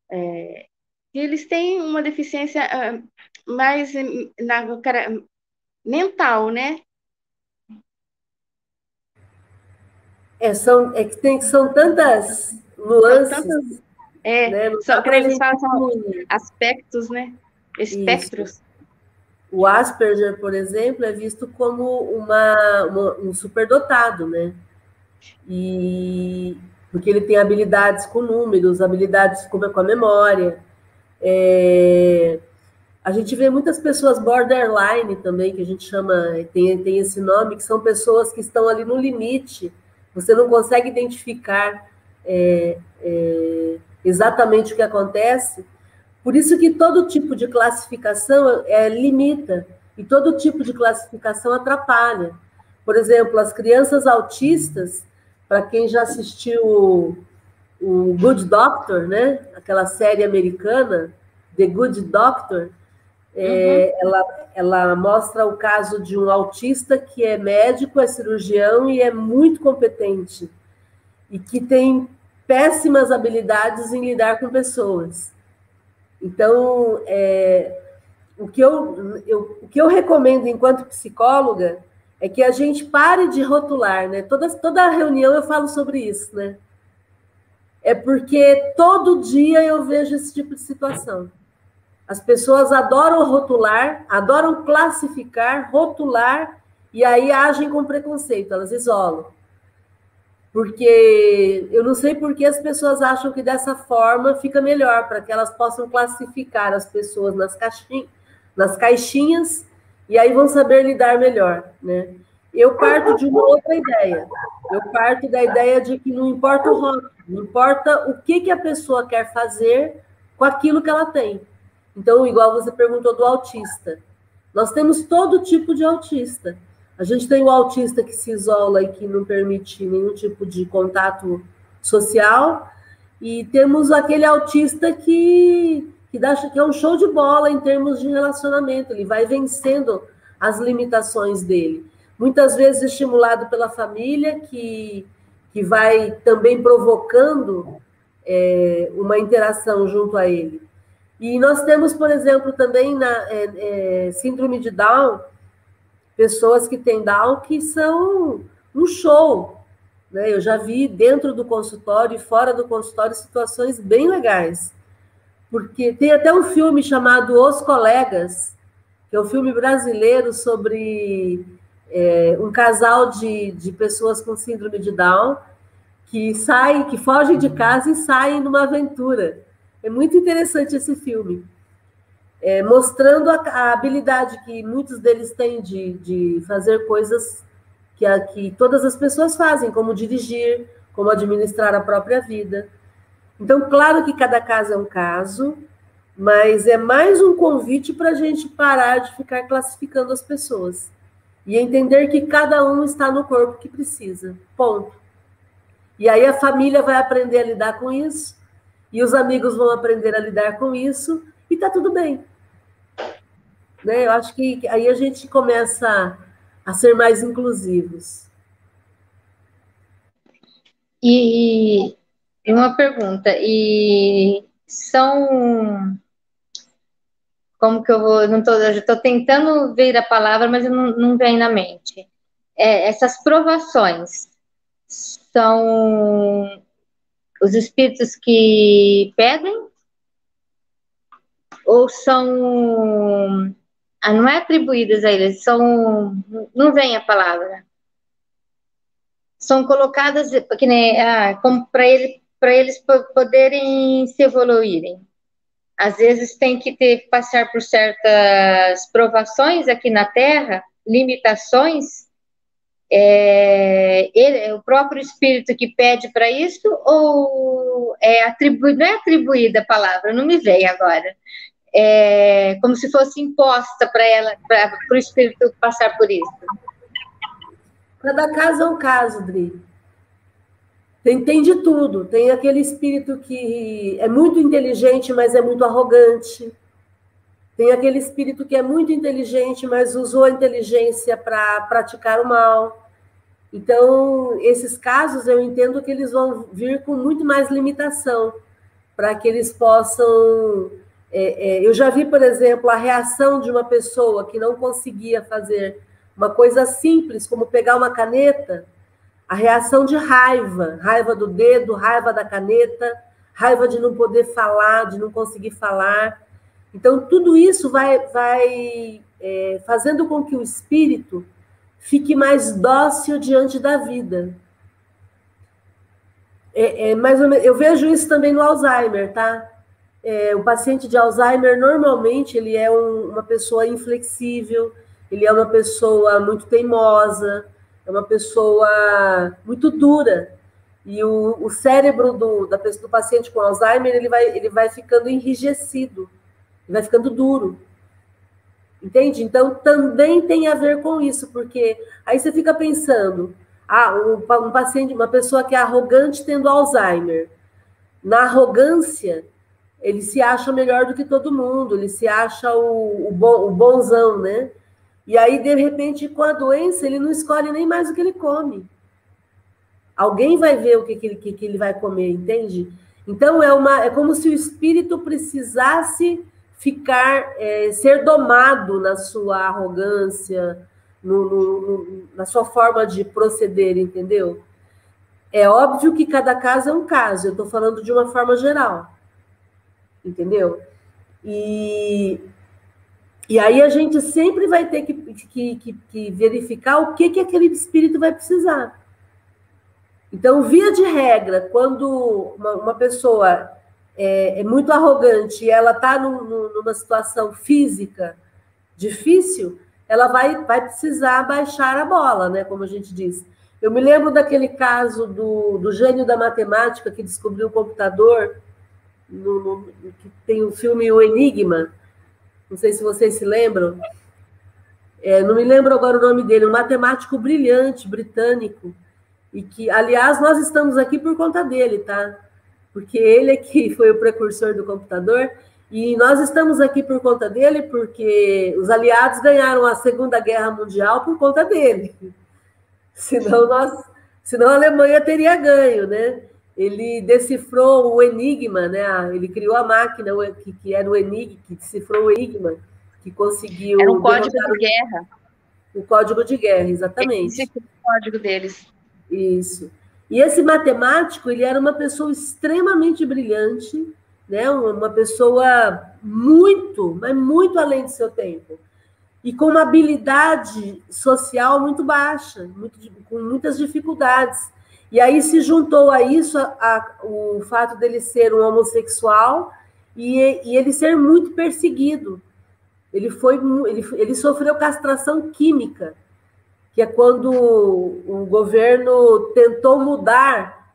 S1: é, que eles têm uma deficiência uh, mais na, cara, mental, né?
S2: É, são, é que tem, são tantas nuances. Tantas,
S1: é, né? são, eles falam, aspectos, né? Espectros. Isso.
S2: O Asperger, por exemplo, é visto como uma, uma, um superdotado, né? E porque ele tem habilidades com números, habilidades com, com a memória. É, a gente vê muitas pessoas borderline também, que a gente chama, tem, tem esse nome, que são pessoas que estão ali no limite. Você não consegue identificar é, é, exatamente o que acontece, por isso que todo tipo de classificação é, limita e todo tipo de classificação atrapalha. Por exemplo, as crianças autistas, para quem já assistiu o, o Good Doctor, né? Aquela série americana, The Good Doctor, é, uhum. ela, ela mostra o caso de um autista que é médico, é cirurgião e é muito competente e que tem péssimas habilidades em lidar com pessoas. Então, é, o, que eu, eu, o que eu recomendo enquanto psicóloga é que a gente pare de rotular, né? Toda, toda reunião eu falo sobre isso, né? É porque todo dia eu vejo esse tipo de situação. As pessoas adoram rotular, adoram classificar, rotular, e aí agem com preconceito, elas isolam porque eu não sei por que as pessoas acham que dessa forma fica melhor, para que elas possam classificar as pessoas nas, caixinhas, nas caixinhas e aí vão saber lidar melhor, né? Eu parto de uma outra ideia. Eu parto da ideia de que não importa o rótulo, não importa o que, que a pessoa quer fazer com aquilo que ela tem. Então, igual você perguntou do autista, nós temos todo tipo de autista. A gente tem o autista que se isola e que não permite nenhum tipo de contato social, e temos aquele autista que, que, dá, que é um show de bola em termos de relacionamento, ele vai vencendo as limitações dele. Muitas vezes estimulado pela família, que, que vai também provocando é, uma interação junto a ele. E nós temos, por exemplo, também na é, é, síndrome de Down, pessoas que têm Down que são um show. Né? Eu já vi dentro do consultório e fora do consultório situações bem legais. Porque tem até um filme chamado Os Colegas, que é um filme brasileiro sobre é, um casal de, de pessoas com síndrome de Down que saem, que fogem de casa e saem numa aventura. É muito interessante esse filme é, mostrando a, a, habilidade que muitos deles têm de, de fazer coisas que, a, que todas as pessoas fazem, como dirigir, como administrar a própria vida. Então, claro que cada caso é um caso, mas é mais um convite para a gente parar de ficar classificando as pessoas e entender que cada um está no corpo que precisa. Ponto. E aí a família vai aprender a lidar com isso, e os amigos vão aprender a lidar com isso, e está tudo bem. Né? Eu acho que aí a gente começa a ser mais inclusivos.
S5: E, uma pergunta, e são como que eu vou, não tô, eu estou tentando ver a palavra, mas não, não vem na mente. É, essas provações são os espíritos que pedem ou são não é atribuídas a eles, são. Não vem a palavra. São colocadas que nem, ah, como para ele, eles poderem se evoluírem. Às vezes tem que ter passar por certas provações aqui na Terra, limitações. É, ele, é o próprio espírito que pede para isso ou é atribuído, não é atribuída a palavra, não me veio agora é, como se fosse imposta para ela, para o espírito passar por isso.
S2: Cada caso é um caso, Dri. Tem, tem de tudo. Tem aquele espírito que é muito inteligente, mas é muito arrogante. Tem aquele espírito que é muito inteligente, mas usou a inteligência para praticar o mal. Então, esses casos eu entendo que eles vão vir com muito mais limitação, para que eles possam. É, é, eu já vi, por exemplo, a reação de uma pessoa que não conseguia fazer uma coisa simples, como pegar uma caneta, a reação de raiva, raiva do dedo, raiva da caneta, raiva de não poder falar, de não conseguir falar. Então, tudo isso vai, vai é, fazendo com que o espírito fique mais dócil diante da vida. É, é mais menos, eu vejo isso também no Alzheimer, tá? É, o paciente de Alzheimer, normalmente, ele é um, uma pessoa inflexível, ele é uma pessoa muito teimosa, é uma pessoa muito dura. E o, o cérebro do, da, do paciente com Alzheimer, ele vai, ele vai ficando enrijecido, vai ficando duro. Entende? Então, também tem a ver com isso, porque aí você fica pensando, ah, um, um paciente, uma pessoa que é arrogante tendo Alzheimer. Na arrogância, ele se acha melhor do que todo mundo, ele se acha o, o, o bonzão, né? E aí, de repente, com a doença, ele não escolhe nem mais o que ele come. Alguém vai ver o que, que, ele, que, que ele vai comer, entende? Então, é, uma, é como se o espírito precisasse ficar, é, ser domado na sua arrogância, no, no, no, na sua forma de proceder, entendeu? É óbvio que cada caso é um caso, eu estou falando de uma forma geral, entendeu? E, e aí a gente sempre vai ter que, que, que, que verificar o que, que aquele espírito vai precisar. Então, via de regra, quando uma, uma pessoa é, é muito arrogante e ela está numa situação física difícil, ela vai, vai precisar baixar a bola, né? Como a gente diz. Eu me lembro daquele caso do, do gênio da matemática que descobriu o computador, no, no, que tem o filme O Enigma. Não sei se vocês se lembram. É, não me lembro agora o nome dele, um matemático brilhante, britânico, e que, aliás, nós estamos aqui por conta dele, tá? porque ele é que foi o precursor do computador, e nós estamos aqui por conta dele, porque os aliados ganharam a Segunda Guerra Mundial por conta dele. Senão, nós, senão a Alemanha teria ganho, né? Ele decifrou o enigma, né? Ele criou a máquina que, que era o enigma, que decifrou o enigma, que conseguiu.
S1: Era um código de guerra.
S2: O código de guerra, exatamente.
S1: Esse é o código deles.
S2: Isso. E esse matemático, ele era uma pessoa extremamente brilhante, né? uma pessoa muito, mas muito além do seu tempo. E com uma habilidade social muito baixa, muito, com muitas dificuldades. E aí se juntou a isso a, a, o fato dele ser um homossexual e, e ele ser muito perseguido. Ele, foi, ele, ele sofreu castração química que é quando o governo tentou mudar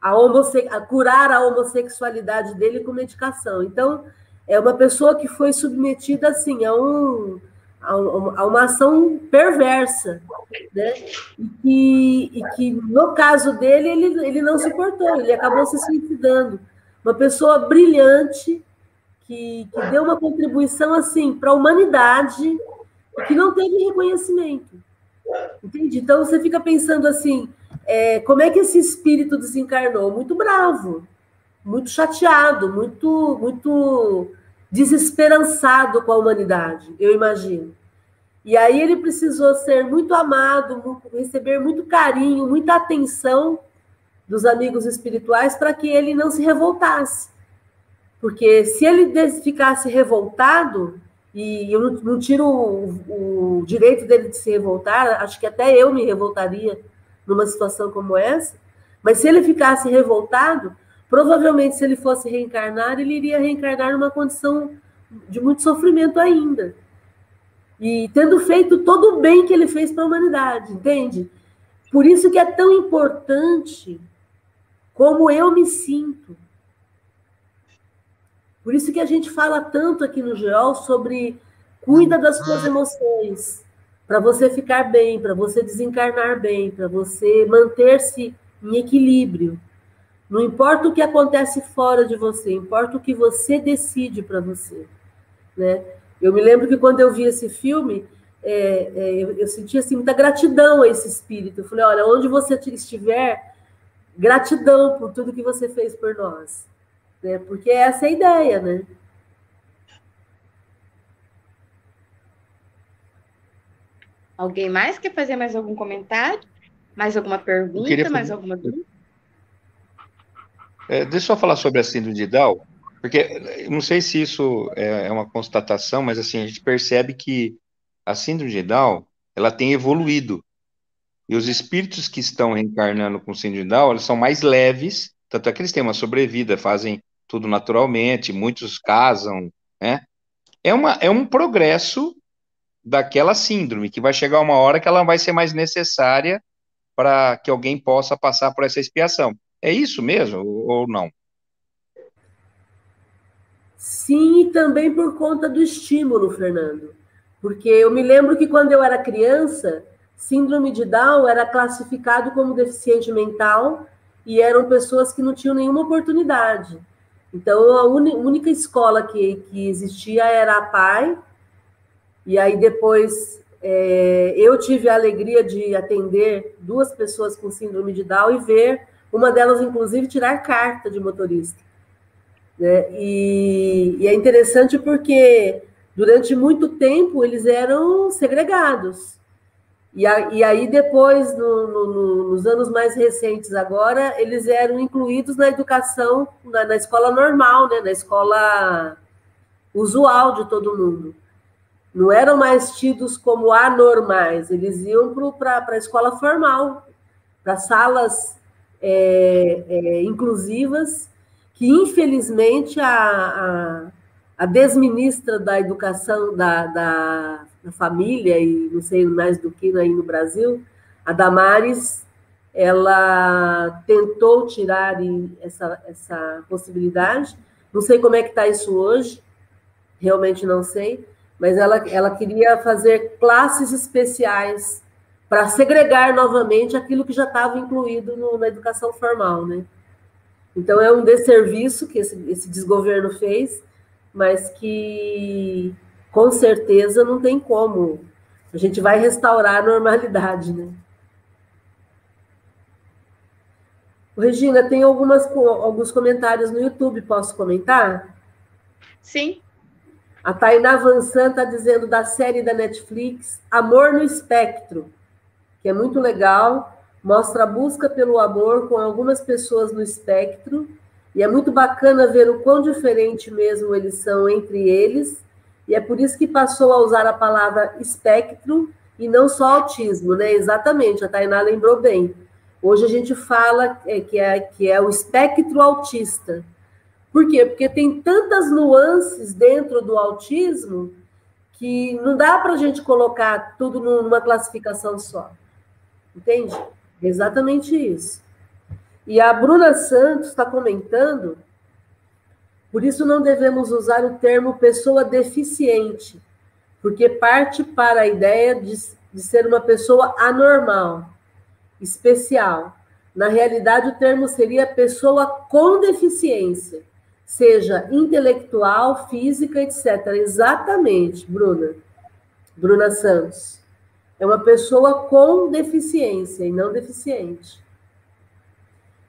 S2: a, homosse a curar a homossexualidade dele com medicação. Então, é uma pessoa que foi submetida assim a um a, uma ação perversa, né? E que, e que no caso dele ele, ele não suportou, ele acabou se suicidando. Uma pessoa brilhante que, que deu uma contribuição assim para a humanidade que não teve reconhecimento. Entende? Então você fica pensando assim: é, como é que esse espírito desencarnou? Muito bravo, muito chateado, muito, muito desesperançado com a humanidade, eu imagino. E aí ele precisou ser muito amado, receber muito carinho, muita atenção dos amigos espirituais para que ele não se revoltasse. Porque se ele ficasse revoltado, e eu não, tiro o, o, direito dele de se revoltar, acho que até eu me revoltaria numa situação como essa. Mas se ele ficasse revoltado, provavelmente se ele fosse reencarnar, ele iria reencarnar numa condição de muito sofrimento ainda. E tendo feito todo o bem que ele fez para a humanidade, entende? Por isso que é tão importante como eu me sinto por isso que a gente fala tanto aqui no GEOL sobre cuida das suas emoções, para você ficar bem, para você desencarnar bem, para você manter-se em equilíbrio. Não importa o que acontece fora de você, importa o que você decide para você, né? Eu me lembro que quando eu vi esse filme, é, é, eu, eu senti assim, muita gratidão a esse espírito. Eu falei, olha, onde você estiver, gratidão por tudo que você fez por nós. Né? Porque essa é a ideia, né?
S1: Alguém mais quer fazer mais algum comentário? Mais alguma pergunta? Fazer... Mais alguma dúvida?
S4: É, deixa eu falar sobre a síndrome de Down, porque não sei se isso é, é uma constatação, mas assim, a gente percebe que a síndrome de Down, ela tem evoluído. E os espíritos que estão reencarnando com síndrome de Down, eles são mais leves, tanto é que eles têm uma sobrevida, fazem tudo naturalmente, muitos casam, né? É, uma, é um progresso daquela síndrome, que vai chegar uma hora que ela vai ser mais necessária para que alguém possa passar por essa expiação. É isso mesmo ou não?
S2: Sim, e também por conta do estímulo, Fernando. Porque eu me lembro que quando eu era criança, síndrome de Down era classificado como deficiente mental e eram pessoas que não tinham nenhuma oportunidade. Então, a única escola que, que existia era a PAI, e aí depois é, eu tive a alegria de atender duas pessoas com síndrome de Down e ver uma delas, inclusive, tirar carta de motorista. Né? E, e é interessante porque durante muito tempo eles eram segregados. E, a, e aí, depois, no, no, nos anos mais recentes agora, eles eram incluídos na educação, na, na escola normal, né? na escola usual de todo mundo não eram mais tidos como anormais, eles iam para a escola formal, para salas é, é, inclusivas, que infelizmente a, a, a, desministra da educação da, da, da, família, e não sei mais do que aí no Brasil, a Damares, ela tentou tirar essa, essa possibilidade, não sei como é que está isso hoje, realmente não sei, mas ela, ela queria fazer classes especiais para segregar novamente aquilo que já estava incluído no, na educação formal, né? Então é um desserviço que esse, esse desgoverno fez, mas que com certeza não tem como. A gente vai restaurar a normalidade, né? Regina, tem algumas, alguns comentários no YouTube, posso comentar?
S1: Sim.
S2: A Tainá Vansan está dizendo da série da Netflix Amor no Espectro, que é muito legal, mostra a busca pelo amor com algumas pessoas no espectro, e é muito bacana ver o quão diferente mesmo eles são entre eles, e é por isso que passou a usar a palavra espectro e não só autismo, né? Exatamente, a Tainá lembrou bem. Hoje a gente fala é, que, é, que é o espectro autista. Por quê? Porque tem tantas nuances dentro do autismo que não dá para a gente colocar tudo numa classificação só. Entende? Exatamente isso. E a Bruna Santos está comentando, por isso não devemos usar o termo pessoa deficiente, porque parte para a ideia de, de ser uma pessoa anormal, especial. Na realidade, o termo seria pessoa com deficiência seja intelectual, física, etc. Exatamente, Bruna. Bruna Santos. É uma pessoa com deficiência e não deficiente.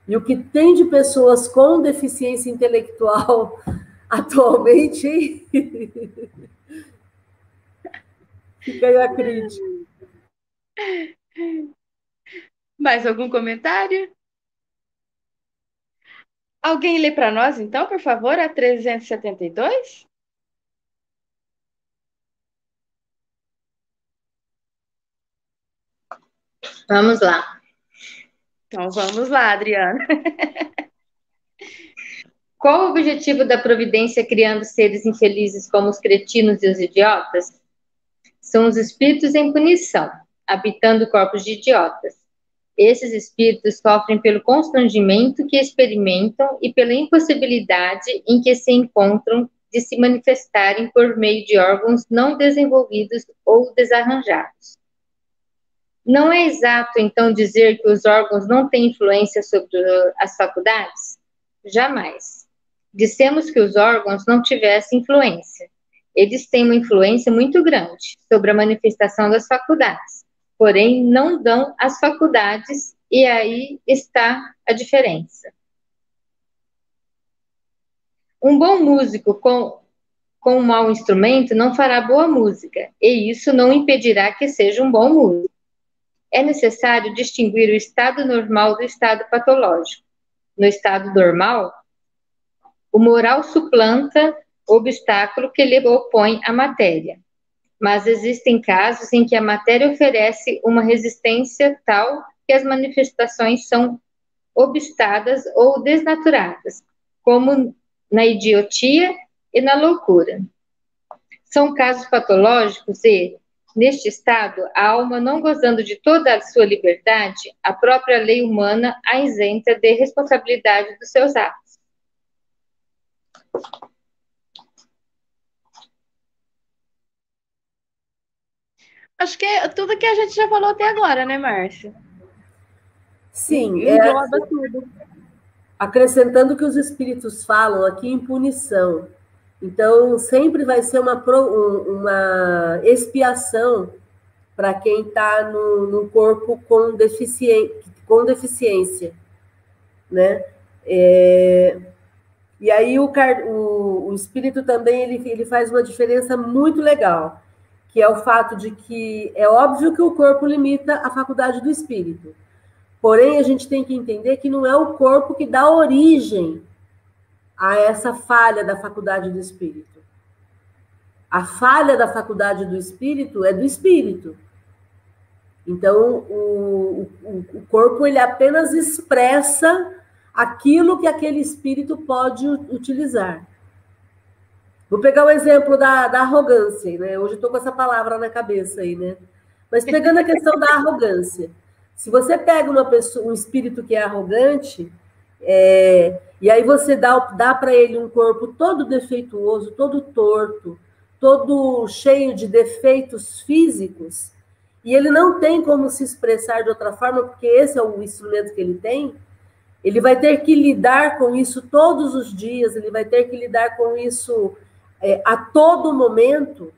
S2: E o que tem de pessoas com deficiência intelectual atualmente. Fica aí a crítica.
S1: Mais algum comentário? Alguém lê para nós, então, por favor, a 372?
S5: Vamos lá.
S1: Então, vamos lá, Adriana.
S5: Qual o objetivo da providência criando seres infelizes como os cretinos e os idiotas? São os espíritos em punição, habitando corpos de idiotas esses espíritos sofrem pelo constrangimento que experimentam e pela impossibilidade em que se encontram de se manifestarem por meio de órgãos não desenvolvidos ou desarranjados. Não é exato, então, dizer que os órgãos não têm influência sobre as faculdades? Jamais. Dissemos que os órgãos não tivessem influência. eles têm uma influência muito grande sobre a manifestação das faculdades, porém não dão as faculdades, e aí está a diferença. Um bom músico com, com um mau instrumento não fará boa música, e isso não impedirá que seja um bom músico. É necessário distinguir o estado normal do estado patológico. No estado normal, o moral suplanta o obstáculo que lhe opõe à matéria. Mas existem casos em que a matéria oferece uma resistência tal que as manifestações são obstadas ou desnaturadas, como na idiotia e na loucura. São casos patológicos e, neste estado, a alma não gozando de toda a sua liberdade, a própria lei humana a isenta de responsabilidade dos seus atos.
S1: Acho que é tudo que a gente já falou até agora, né, Márcia?
S2: Sim, é, tudo acrescentando que os espíritos falam aqui em punição. Então, sempre vai ser uma, uma expiação para quem está no, corpo com, deficiência, com deficiência, né? É, e aí o, o, o, espírito também ele, ele faz uma diferença muito legal, que é o fato de que é óbvio que o corpo limita a faculdade do espírito, Porém, a gente tem que entender que não é o corpo que dá origem a essa falha da faculdade do espírito. A falha da faculdade do espírito é do espírito. Então, o, o, o corpo ele apenas expressa aquilo que aquele espírito pode utilizar. Vou pegar o exemplo da, da arrogância, né? Hoje estou com essa palavra na cabeça aí, né? Mas pegando a questão da arrogância. Se você pega uma pessoa, um espírito que é arrogante, é, e aí você dá, dá para ele um corpo todo defeituoso, todo torto, todo cheio de defeitos físicos, e ele não tem como se expressar de outra forma, porque esse é o instrumento que ele tem, ele vai ter que lidar com isso todos os dias, ele vai ter que lidar com isso é, a todo momento.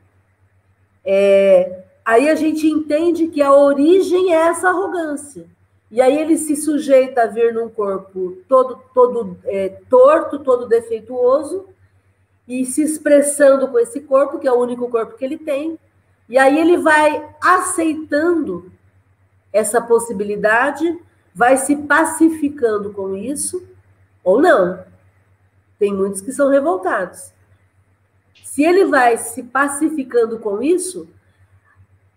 S2: É, Aí a gente entende que a origem é essa arrogância. E aí ele se sujeita a vir num corpo todo, todo é, torto, todo defeituoso, e se expressando com esse corpo, que é o único corpo que ele tem. E aí ele vai aceitando essa possibilidade, vai se pacificando com isso, ou não. Tem muitos que são revoltados. Se ele vai se pacificando com isso,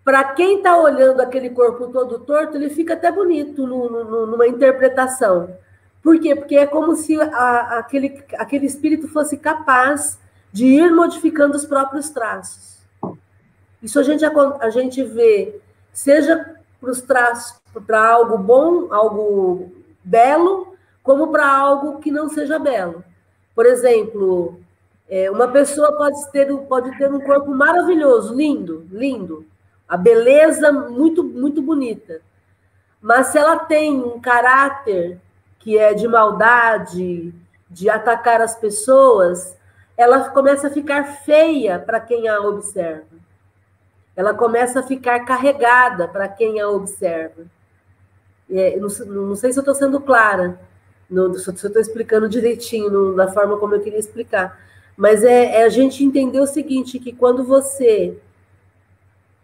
S2: para quem está olhando aquele corpo todo torto, ele fica até bonito no, no, numa interpretação. Por quê? Porque é como se a, aquele, aquele espírito fosse capaz de ir modificando os próprios traços. Isso a gente, a gente vê, seja para os traços, para algo bom, algo belo, como para algo que não seja belo. Por exemplo, é, uma pessoa pode ter, pode ter um corpo maravilhoso, lindo, lindo, a beleza muito, muito bonita. Mas se ela tem um caráter que é de maldade, de atacar as pessoas, ela começa a ficar feia para quem a observa. Ela começa a ficar carregada para quem a observa. É, não, não, sei se eu estou sendo clara, não, se eu estou explicando direitinho no, da forma como eu queria explicar. Mas é, é a gente entender o seguinte, que quando você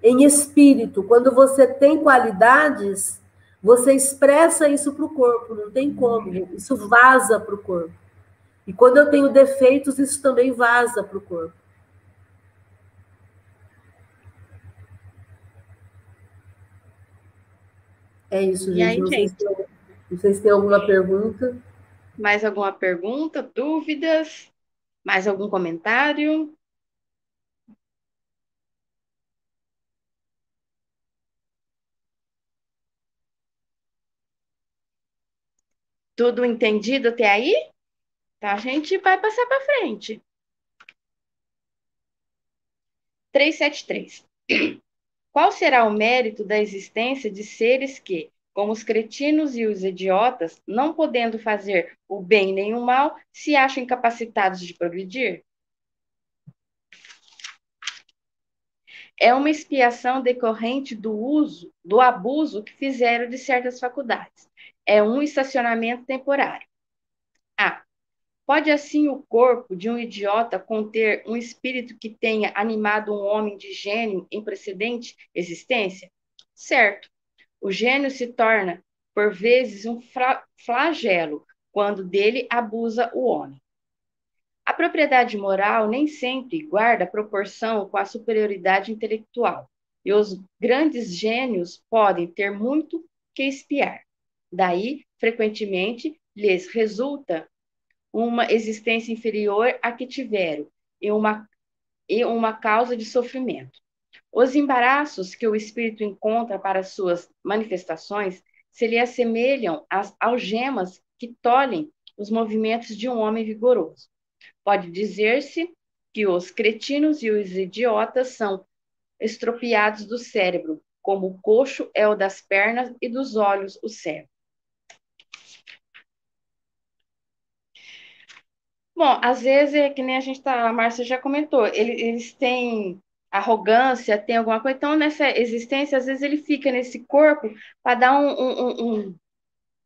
S2: em espírito. Quando você tem qualidades, você expressa isso para o corpo, não tem como, isso vaza para o corpo. E quando eu tenho defeitos, isso também vaza para o corpo. É isso, gente. Aí, não, gente? Sei se, não sei se tem alguma pergunta.
S1: Mais alguma pergunta, dúvidas? Mais algum comentário? Tudo entendido até aí? Então a gente vai passar para frente. 373. Qual será o mérito da existência de seres que, como os cretinos e os idiotas, não podendo fazer o bem nem o mal, se acham incapacitados de progredir? é uma expiação decorrente do uso, do abuso que fizeram de certas faculdades. É um estacionamento temporário. A. Pode assim o corpo de um idiota conter um espírito que tenha animado um homem de gênio em precedente existência? Certo. O gênio se torna, por vezes, um flagelo quando dele abusa o homem. A propriedade moral nem sempre guarda proporção com a superioridade intelectual, e os grandes gênios podem ter muito que espiar. Daí, frequentemente, lhes resulta uma existência inferior à que tiveram e uma, e uma causa de sofrimento. Os embaraços que o espírito encontra para suas manifestações se lhe assemelham às algemas que tolhem os movimentos de um homem vigoroso. Pode dizer-se que os cretinos e os idiotas são estropiados do cérebro, como o coxo é o das pernas e dos olhos o cego. Bom, às vezes é que nem a gente tá, a Márcia já comentou, eles, eles têm arrogância, tem alguma coisa, então nessa existência, às vezes ele fica nesse corpo para dar um, um, um,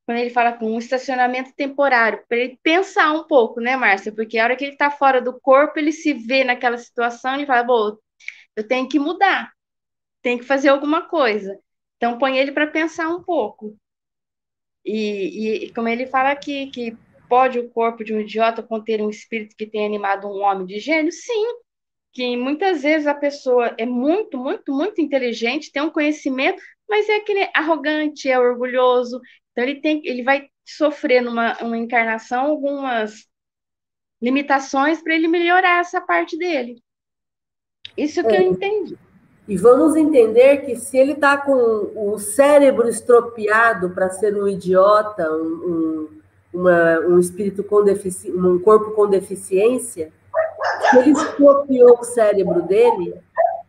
S1: quando ele fala com um estacionamento temporário, para ele pensar um pouco, né, Márcia? Porque a hora que ele está fora do corpo, ele se vê naquela situação, ele fala, bom, eu tenho que mudar, tenho que fazer alguma coisa. Então põe ele para pensar um pouco. E, e, como ele fala que, que pode o corpo de um idiota conter um espírito que tenha animado um homem de gênio? Sim, que muitas vezes a pessoa é muito, muito, muito inteligente, tem um conhecimento, mas é aquele arrogante, é orgulhoso, então ele tem, ele vai sofrer numa uma encarnação algumas limitações para ele melhorar essa parte dele. Isso que é. eu entendi.
S2: E vamos entender que se ele está com o cérebro estropiado para ser um idiota, um, um, uma, um espírito com deficiência, um corpo com deficiência, se ele estropiou o cérebro dele,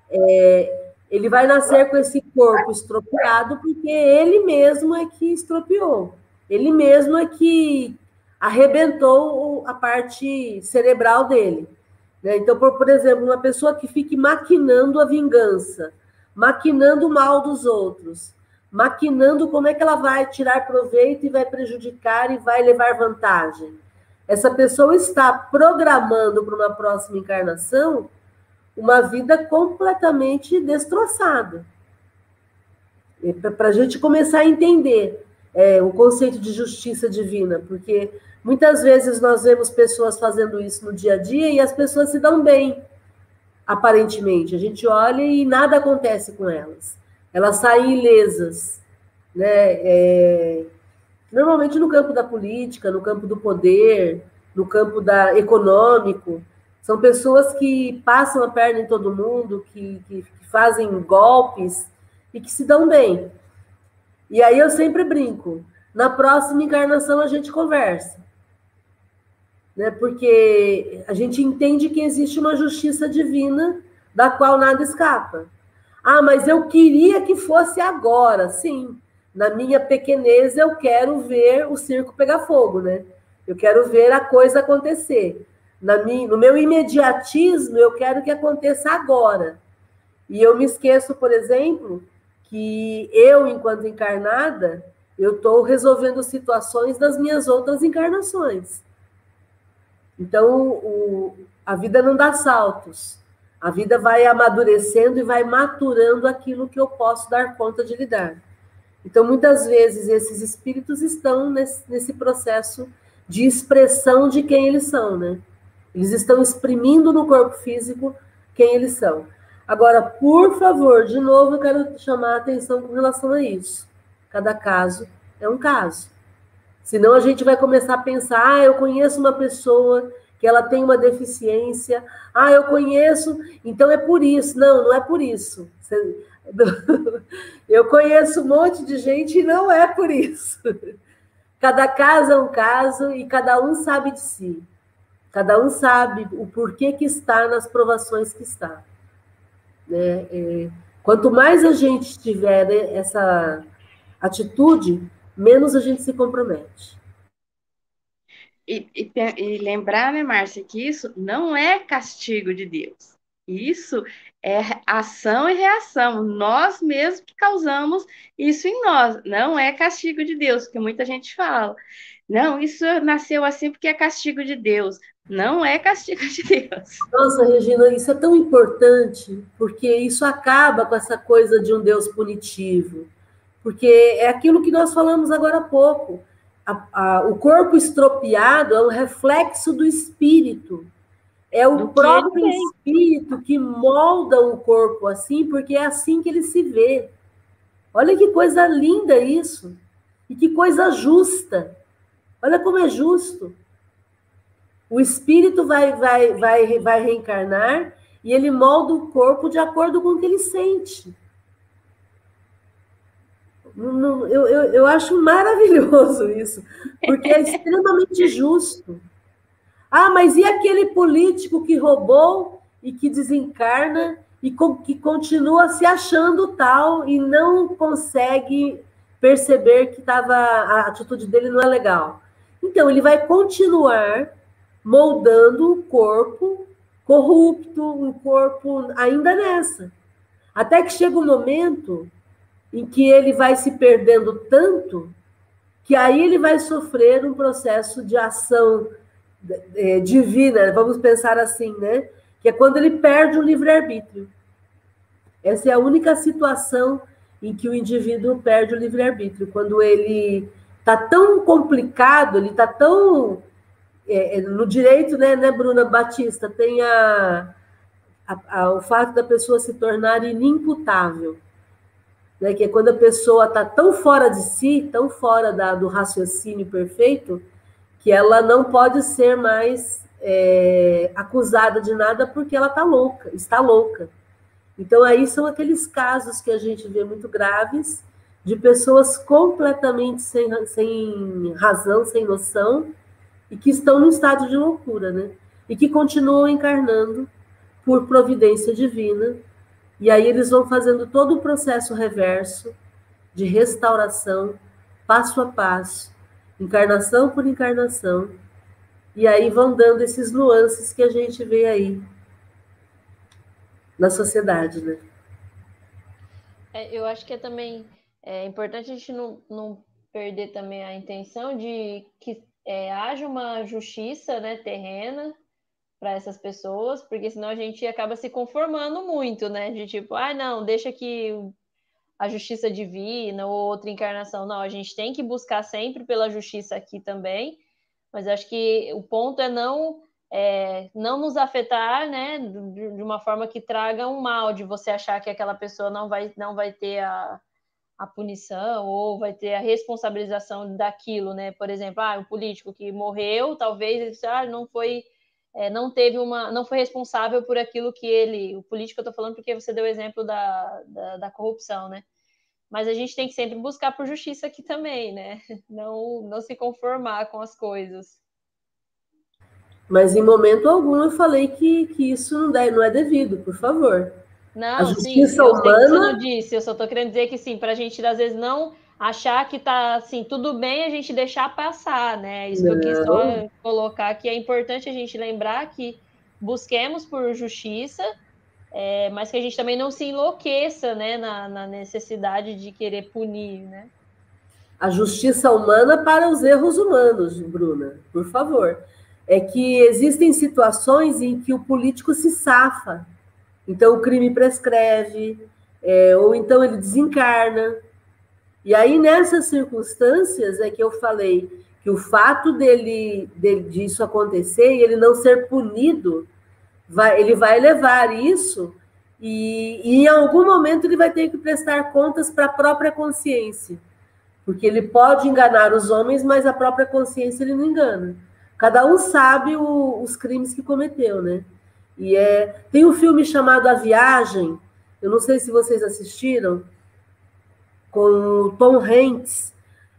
S2: é, ele vai nascer com esse corpo estropiado porque ele mesmo é que estropiou. Ele mesmo é que arrebentou a parte cerebral dele. Né? Então, por, por exemplo, uma pessoa que fique maquinando a vingança, maquinando o mal dos outros, maquinando como é que ela vai tirar proveito e vai prejudicar e vai levar vantagem. Essa pessoa está programando para uma próxima encarnação uma vida completamente destroçada. Para a gente começar a entender é, o conceito de justiça divina, porque muitas vezes nós vemos pessoas fazendo isso no dia a dia e as pessoas se dão bem, aparentemente. A gente olha e nada acontece com elas. Elas saem ilesas. Né? É, normalmente no campo da política, no campo do poder, no campo da econômico. São pessoas que passam a perna em todo mundo, que, que, que fazem golpes e que se dão bem. E aí eu sempre brinco. Na próxima encarnação a gente conversa. Né? Porque a gente entende que existe uma justiça divina da qual nada escapa. Ah, mas eu queria que fosse agora. Sim, na minha pequenez eu quero ver o circo pegar fogo, né? Eu quero ver a coisa acontecer na minha, no meu imediatismo, eu quero que aconteça agora. E eu me esqueço, por exemplo, que eu, enquanto encarnada, eu estou resolvendo situações das minhas outras encarnações. Então, o, a vida não dá saltos. A vida vai amadurecendo e vai maturando aquilo que eu posso dar conta de lidar. Então, muitas vezes, esses espíritos estão nesse, nesse processo de expressão de quem eles são, né? Eles estão exprimindo no corpo físico quem eles são. Agora, por favor, de novo, eu quero chamar a atenção com relação a isso. Cada caso é um caso. Senão a gente vai começar a pensar: ah, eu conheço uma pessoa que ela tem uma deficiência, ah, eu conheço, então é por isso. Não, não é por isso. Eu conheço um monte de gente e não é por isso. Cada caso é um caso e cada um sabe de si. Cada um sabe o porquê que está nas provações que está. Né? É, quanto mais a gente tiver essa atitude, menos a gente se compromete.
S1: E, e, e, lembrar, né, Márcia, que isso não é castigo de Deus. Isso é ação e reação. Nós mesmos que causamos isso em nós. Não é castigo de Deus, que muita gente fala. Não, isso nasceu assim porque é castigo de Deus. Não é castigo de Deus.
S2: Nossa, Regina, isso é tão importante, porque isso acaba com essa coisa de um Deus punitivo. Porque é aquilo que nós falamos agora há pouco. A, a, o corpo estropiado é um reflexo do espírito. É o do próprio que espírito que molda o corpo assim, porque é assim que ele se vê. Olha que coisa linda isso. E que coisa justa. Olha como é justo. O espírito vai, vai, vai, vai reencarnar e ele molda o corpo de acordo com o que ele sente. Eu, eu, eu acho maravilhoso isso, porque é extremamente justo. Ah, mas e aquele político que roubou e que desencarna e que continua se achando tal e não consegue perceber que tava, a atitude dele não é legal? Então, ele vai continuar moldando o corpo corrupto, um corpo ainda nessa. Até que chega um momento em que ele vai se perdendo tanto que aí ele vai sofrer um processo de ação é, divina, vamos pensar assim, né? Que é quando ele perde o livre-arbítrio. Essa é a única situação em que o indivíduo perde o livre-arbítrio, quando ele está tão complicado, ele está tão. É, é, no direito, né, né, Bruna Batista, tem a, a, a, o fato da pessoa se tornar inimputável. Né, que é quando a pessoa está tão fora de si, tão fora da, do raciocínio perfeito, que ela não pode ser mais é, acusada de nada porque ela está louca, está louca. Então, aí são aqueles casos que a gente vê muito graves, de pessoas completamente sem, sem razão, sem noção, e que estão num estado de loucura, né? E que continuam encarnando por providência divina. E aí eles vão fazendo todo o processo reverso de restauração, passo a passo, encarnação por encarnação. E aí vão dando esses nuances que a gente vê aí na sociedade, né?
S6: É, eu acho que é também é importante a gente não, não perder também a intenção de que é, haja uma justiça né, terrena para essas pessoas, porque senão a gente acaba se conformando muito, né? De tipo, ah, não, deixa que a justiça divina ou outra encarnação. Não, a gente tem que buscar sempre pela justiça aqui também, mas acho que o ponto é não é, não nos afetar, né, de, uma forma que traga um mal, de você achar que aquela pessoa não vai, não vai ter a, a punição ou vai ter a responsabilização daquilo, né? Por exemplo, ah, o político que morreu, talvez ah, não foi, é, não teve uma, não foi responsável por aquilo que ele, o político eu estou falando porque você deu o exemplo da, da, da, corrupção, né? Mas a gente tem que sempre buscar por justiça aqui também, né? Não, não se conformar com as coisas.
S2: Mas em momento algum eu falei que, que isso não, deve, não é devido, por favor.
S6: Não, a justiça sim, eu humana... sei que não disse, eu só estou querendo dizer que sim, para a gente às vezes não achar que tá assim, tudo bem a gente deixar passar, né? Isso não. que eu quis só colocar que é importante a gente lembrar que busquemos por justiça, é, mas que a gente também não se enlouqueça, né, na, na necessidade de querer punir, né?
S2: A justiça humana para os erros humanos, Bruna, por favor. É que existem situações em que o político se safa então o crime prescreve, é, ou então ele desencarna. E aí, nessas circunstâncias, é que eu falei que o fato dele, dele disso acontecer e ele não ser punido, vai, ele vai levar isso e, e, em algum momento ele vai ter que prestar contas para a própria consciência. Porque ele pode enganar os homens, mas a própria consciência ele não engana. Cada um sabe o, os crimes que cometeu, né? E é, tem um filme chamado A Viagem, eu não sei se vocês assistiram, com o Tom Hanks.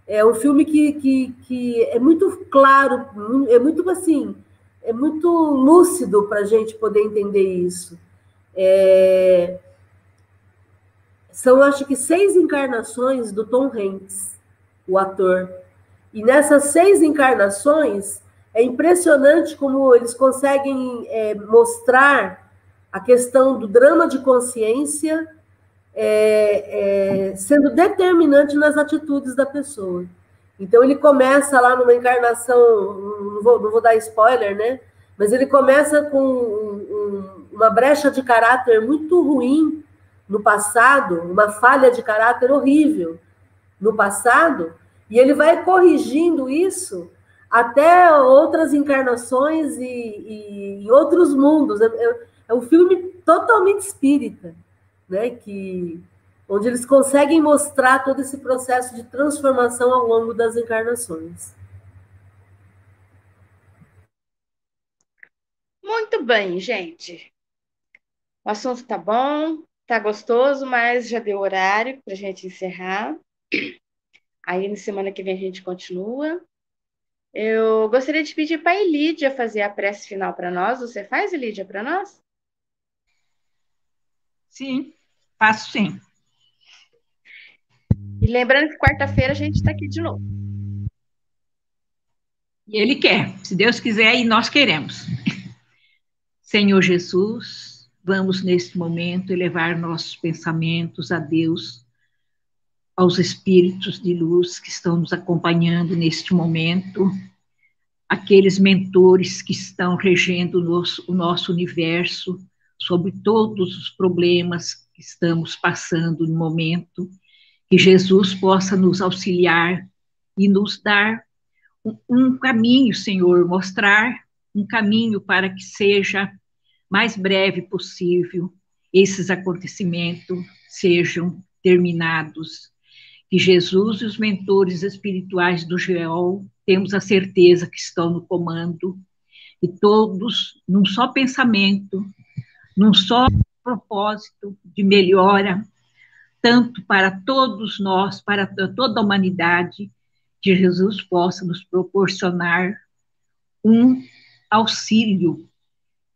S2: É um filme que, que, que é muito claro, é muito assim, é muito lúcido para a gente poder entender isso. É, são, acho que, seis encarnações do Tom Hanks, o ator. E nessas seis encarnações, é impressionante como eles conseguem é, mostrar a questão do drama de consciência é, é, sendo determinante nas atitudes da pessoa. Então ele começa lá numa encarnação, não vou, não vou dar spoiler, né? Mas ele começa com um, um, uma brecha de caráter muito ruim no passado, uma falha de caráter horrível no passado, e ele vai corrigindo isso até outras encarnações e, e, e outros mundos. É, é, é, um filme totalmente espírita, né? Que, onde eles conseguem mostrar todo esse processo de transformação ao longo das encarnações.
S1: Muito bem, gente. O assunto tá bom, tá gostoso, mas já deu horário para a gente encerrar. Aí, na semana que vem, a gente continua. Eu gostaria de pedir para a Elídia fazer a prece final para nós. Você faz, Elídia, para nós?
S7: Sim, faço sim.
S1: E lembrando que quarta-feira a gente está aqui de novo.
S7: E Ele quer, se Deus quiser, e nós queremos. Senhor Jesus, vamos neste momento elevar nossos pensamentos a Deus, aos espíritos de luz que estão nos acompanhando neste momento, aqueles mentores que estão regendo o nosso, o nosso universo, sobre todos os problemas estamos passando no momento, que Jesus possa nos auxiliar e nos dar um, um caminho, Senhor, mostrar um caminho para que seja mais breve possível esses acontecimentos sejam terminados. Que Jesus e os mentores espirituais do GEOL temos a certeza que estão no comando, e todos, num só pensamento, num só propósito de melhora, tanto para todos nós, para toda a humanidade, que Jesus possa nos proporcionar um auxílio,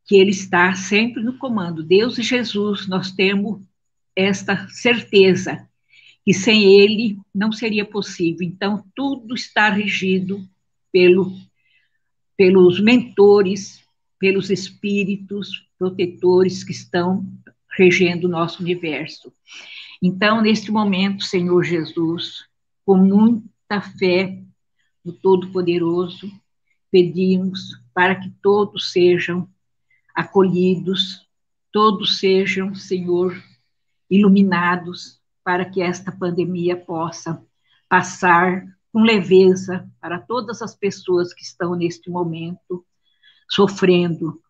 S7: que Ele está sempre no comando. Deus e Jesus, nós temos esta certeza que sem Ele não seria possível. Então, tudo está regido pelo, pelos mentores, pelos espíritos, protetores que estão regendo o nosso universo. Então, neste momento, Senhor Jesus, com muita fé no Todo-Poderoso, pedimos para que todos sejam acolhidos, todos sejam, Senhor, iluminados, para que esta pandemia possa passar com leveza para todas as pessoas que estão neste momento sofrendo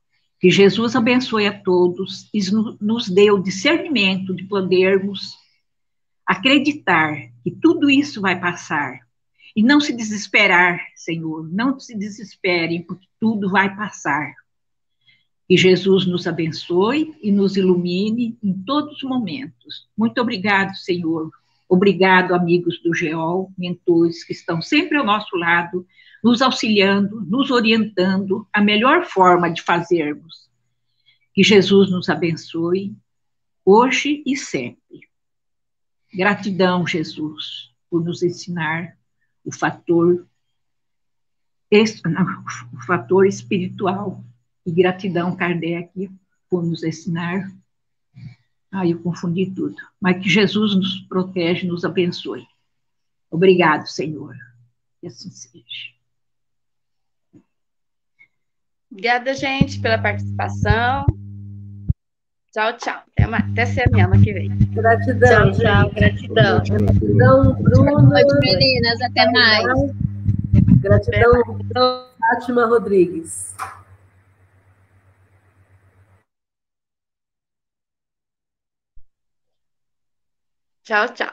S7: que Jesus abençoe a todos e nos dê o discernimento de podermos acreditar que tudo isso vai passar. E não se desesperar, Senhor, não se desesperem, porque tudo vai passar. Que Jesus nos abençoe e nos ilumine em todos os momentos. Muito obrigado, Senhor. Obrigado, amigos do GEOL, mentores que estão sempre ao nosso lado nos auxiliando, nos orientando a melhor forma de fazermos. Que Jesus nos abençoe hoje e sempre. Gratidão, Jesus, por nos ensinar o fator, o fator espiritual. E gratidão, Kardec, por nos ensinar. Ah, eu confundi tudo. Mas que Jesus nos protege, nos abençoe. Obrigado, Senhor. Que assim seja.
S1: Obrigada, gente, pela participação. Tchau, tchau. Até, mais. Até semana que vem.
S2: Gratidão.
S5: Tchau, tchau. Gratidão.
S2: Gratidão, Bruno.
S5: Boa noite, meninas. Até mais.
S2: Gratidão, Fátima Rodrigues.
S1: Tchau, tchau.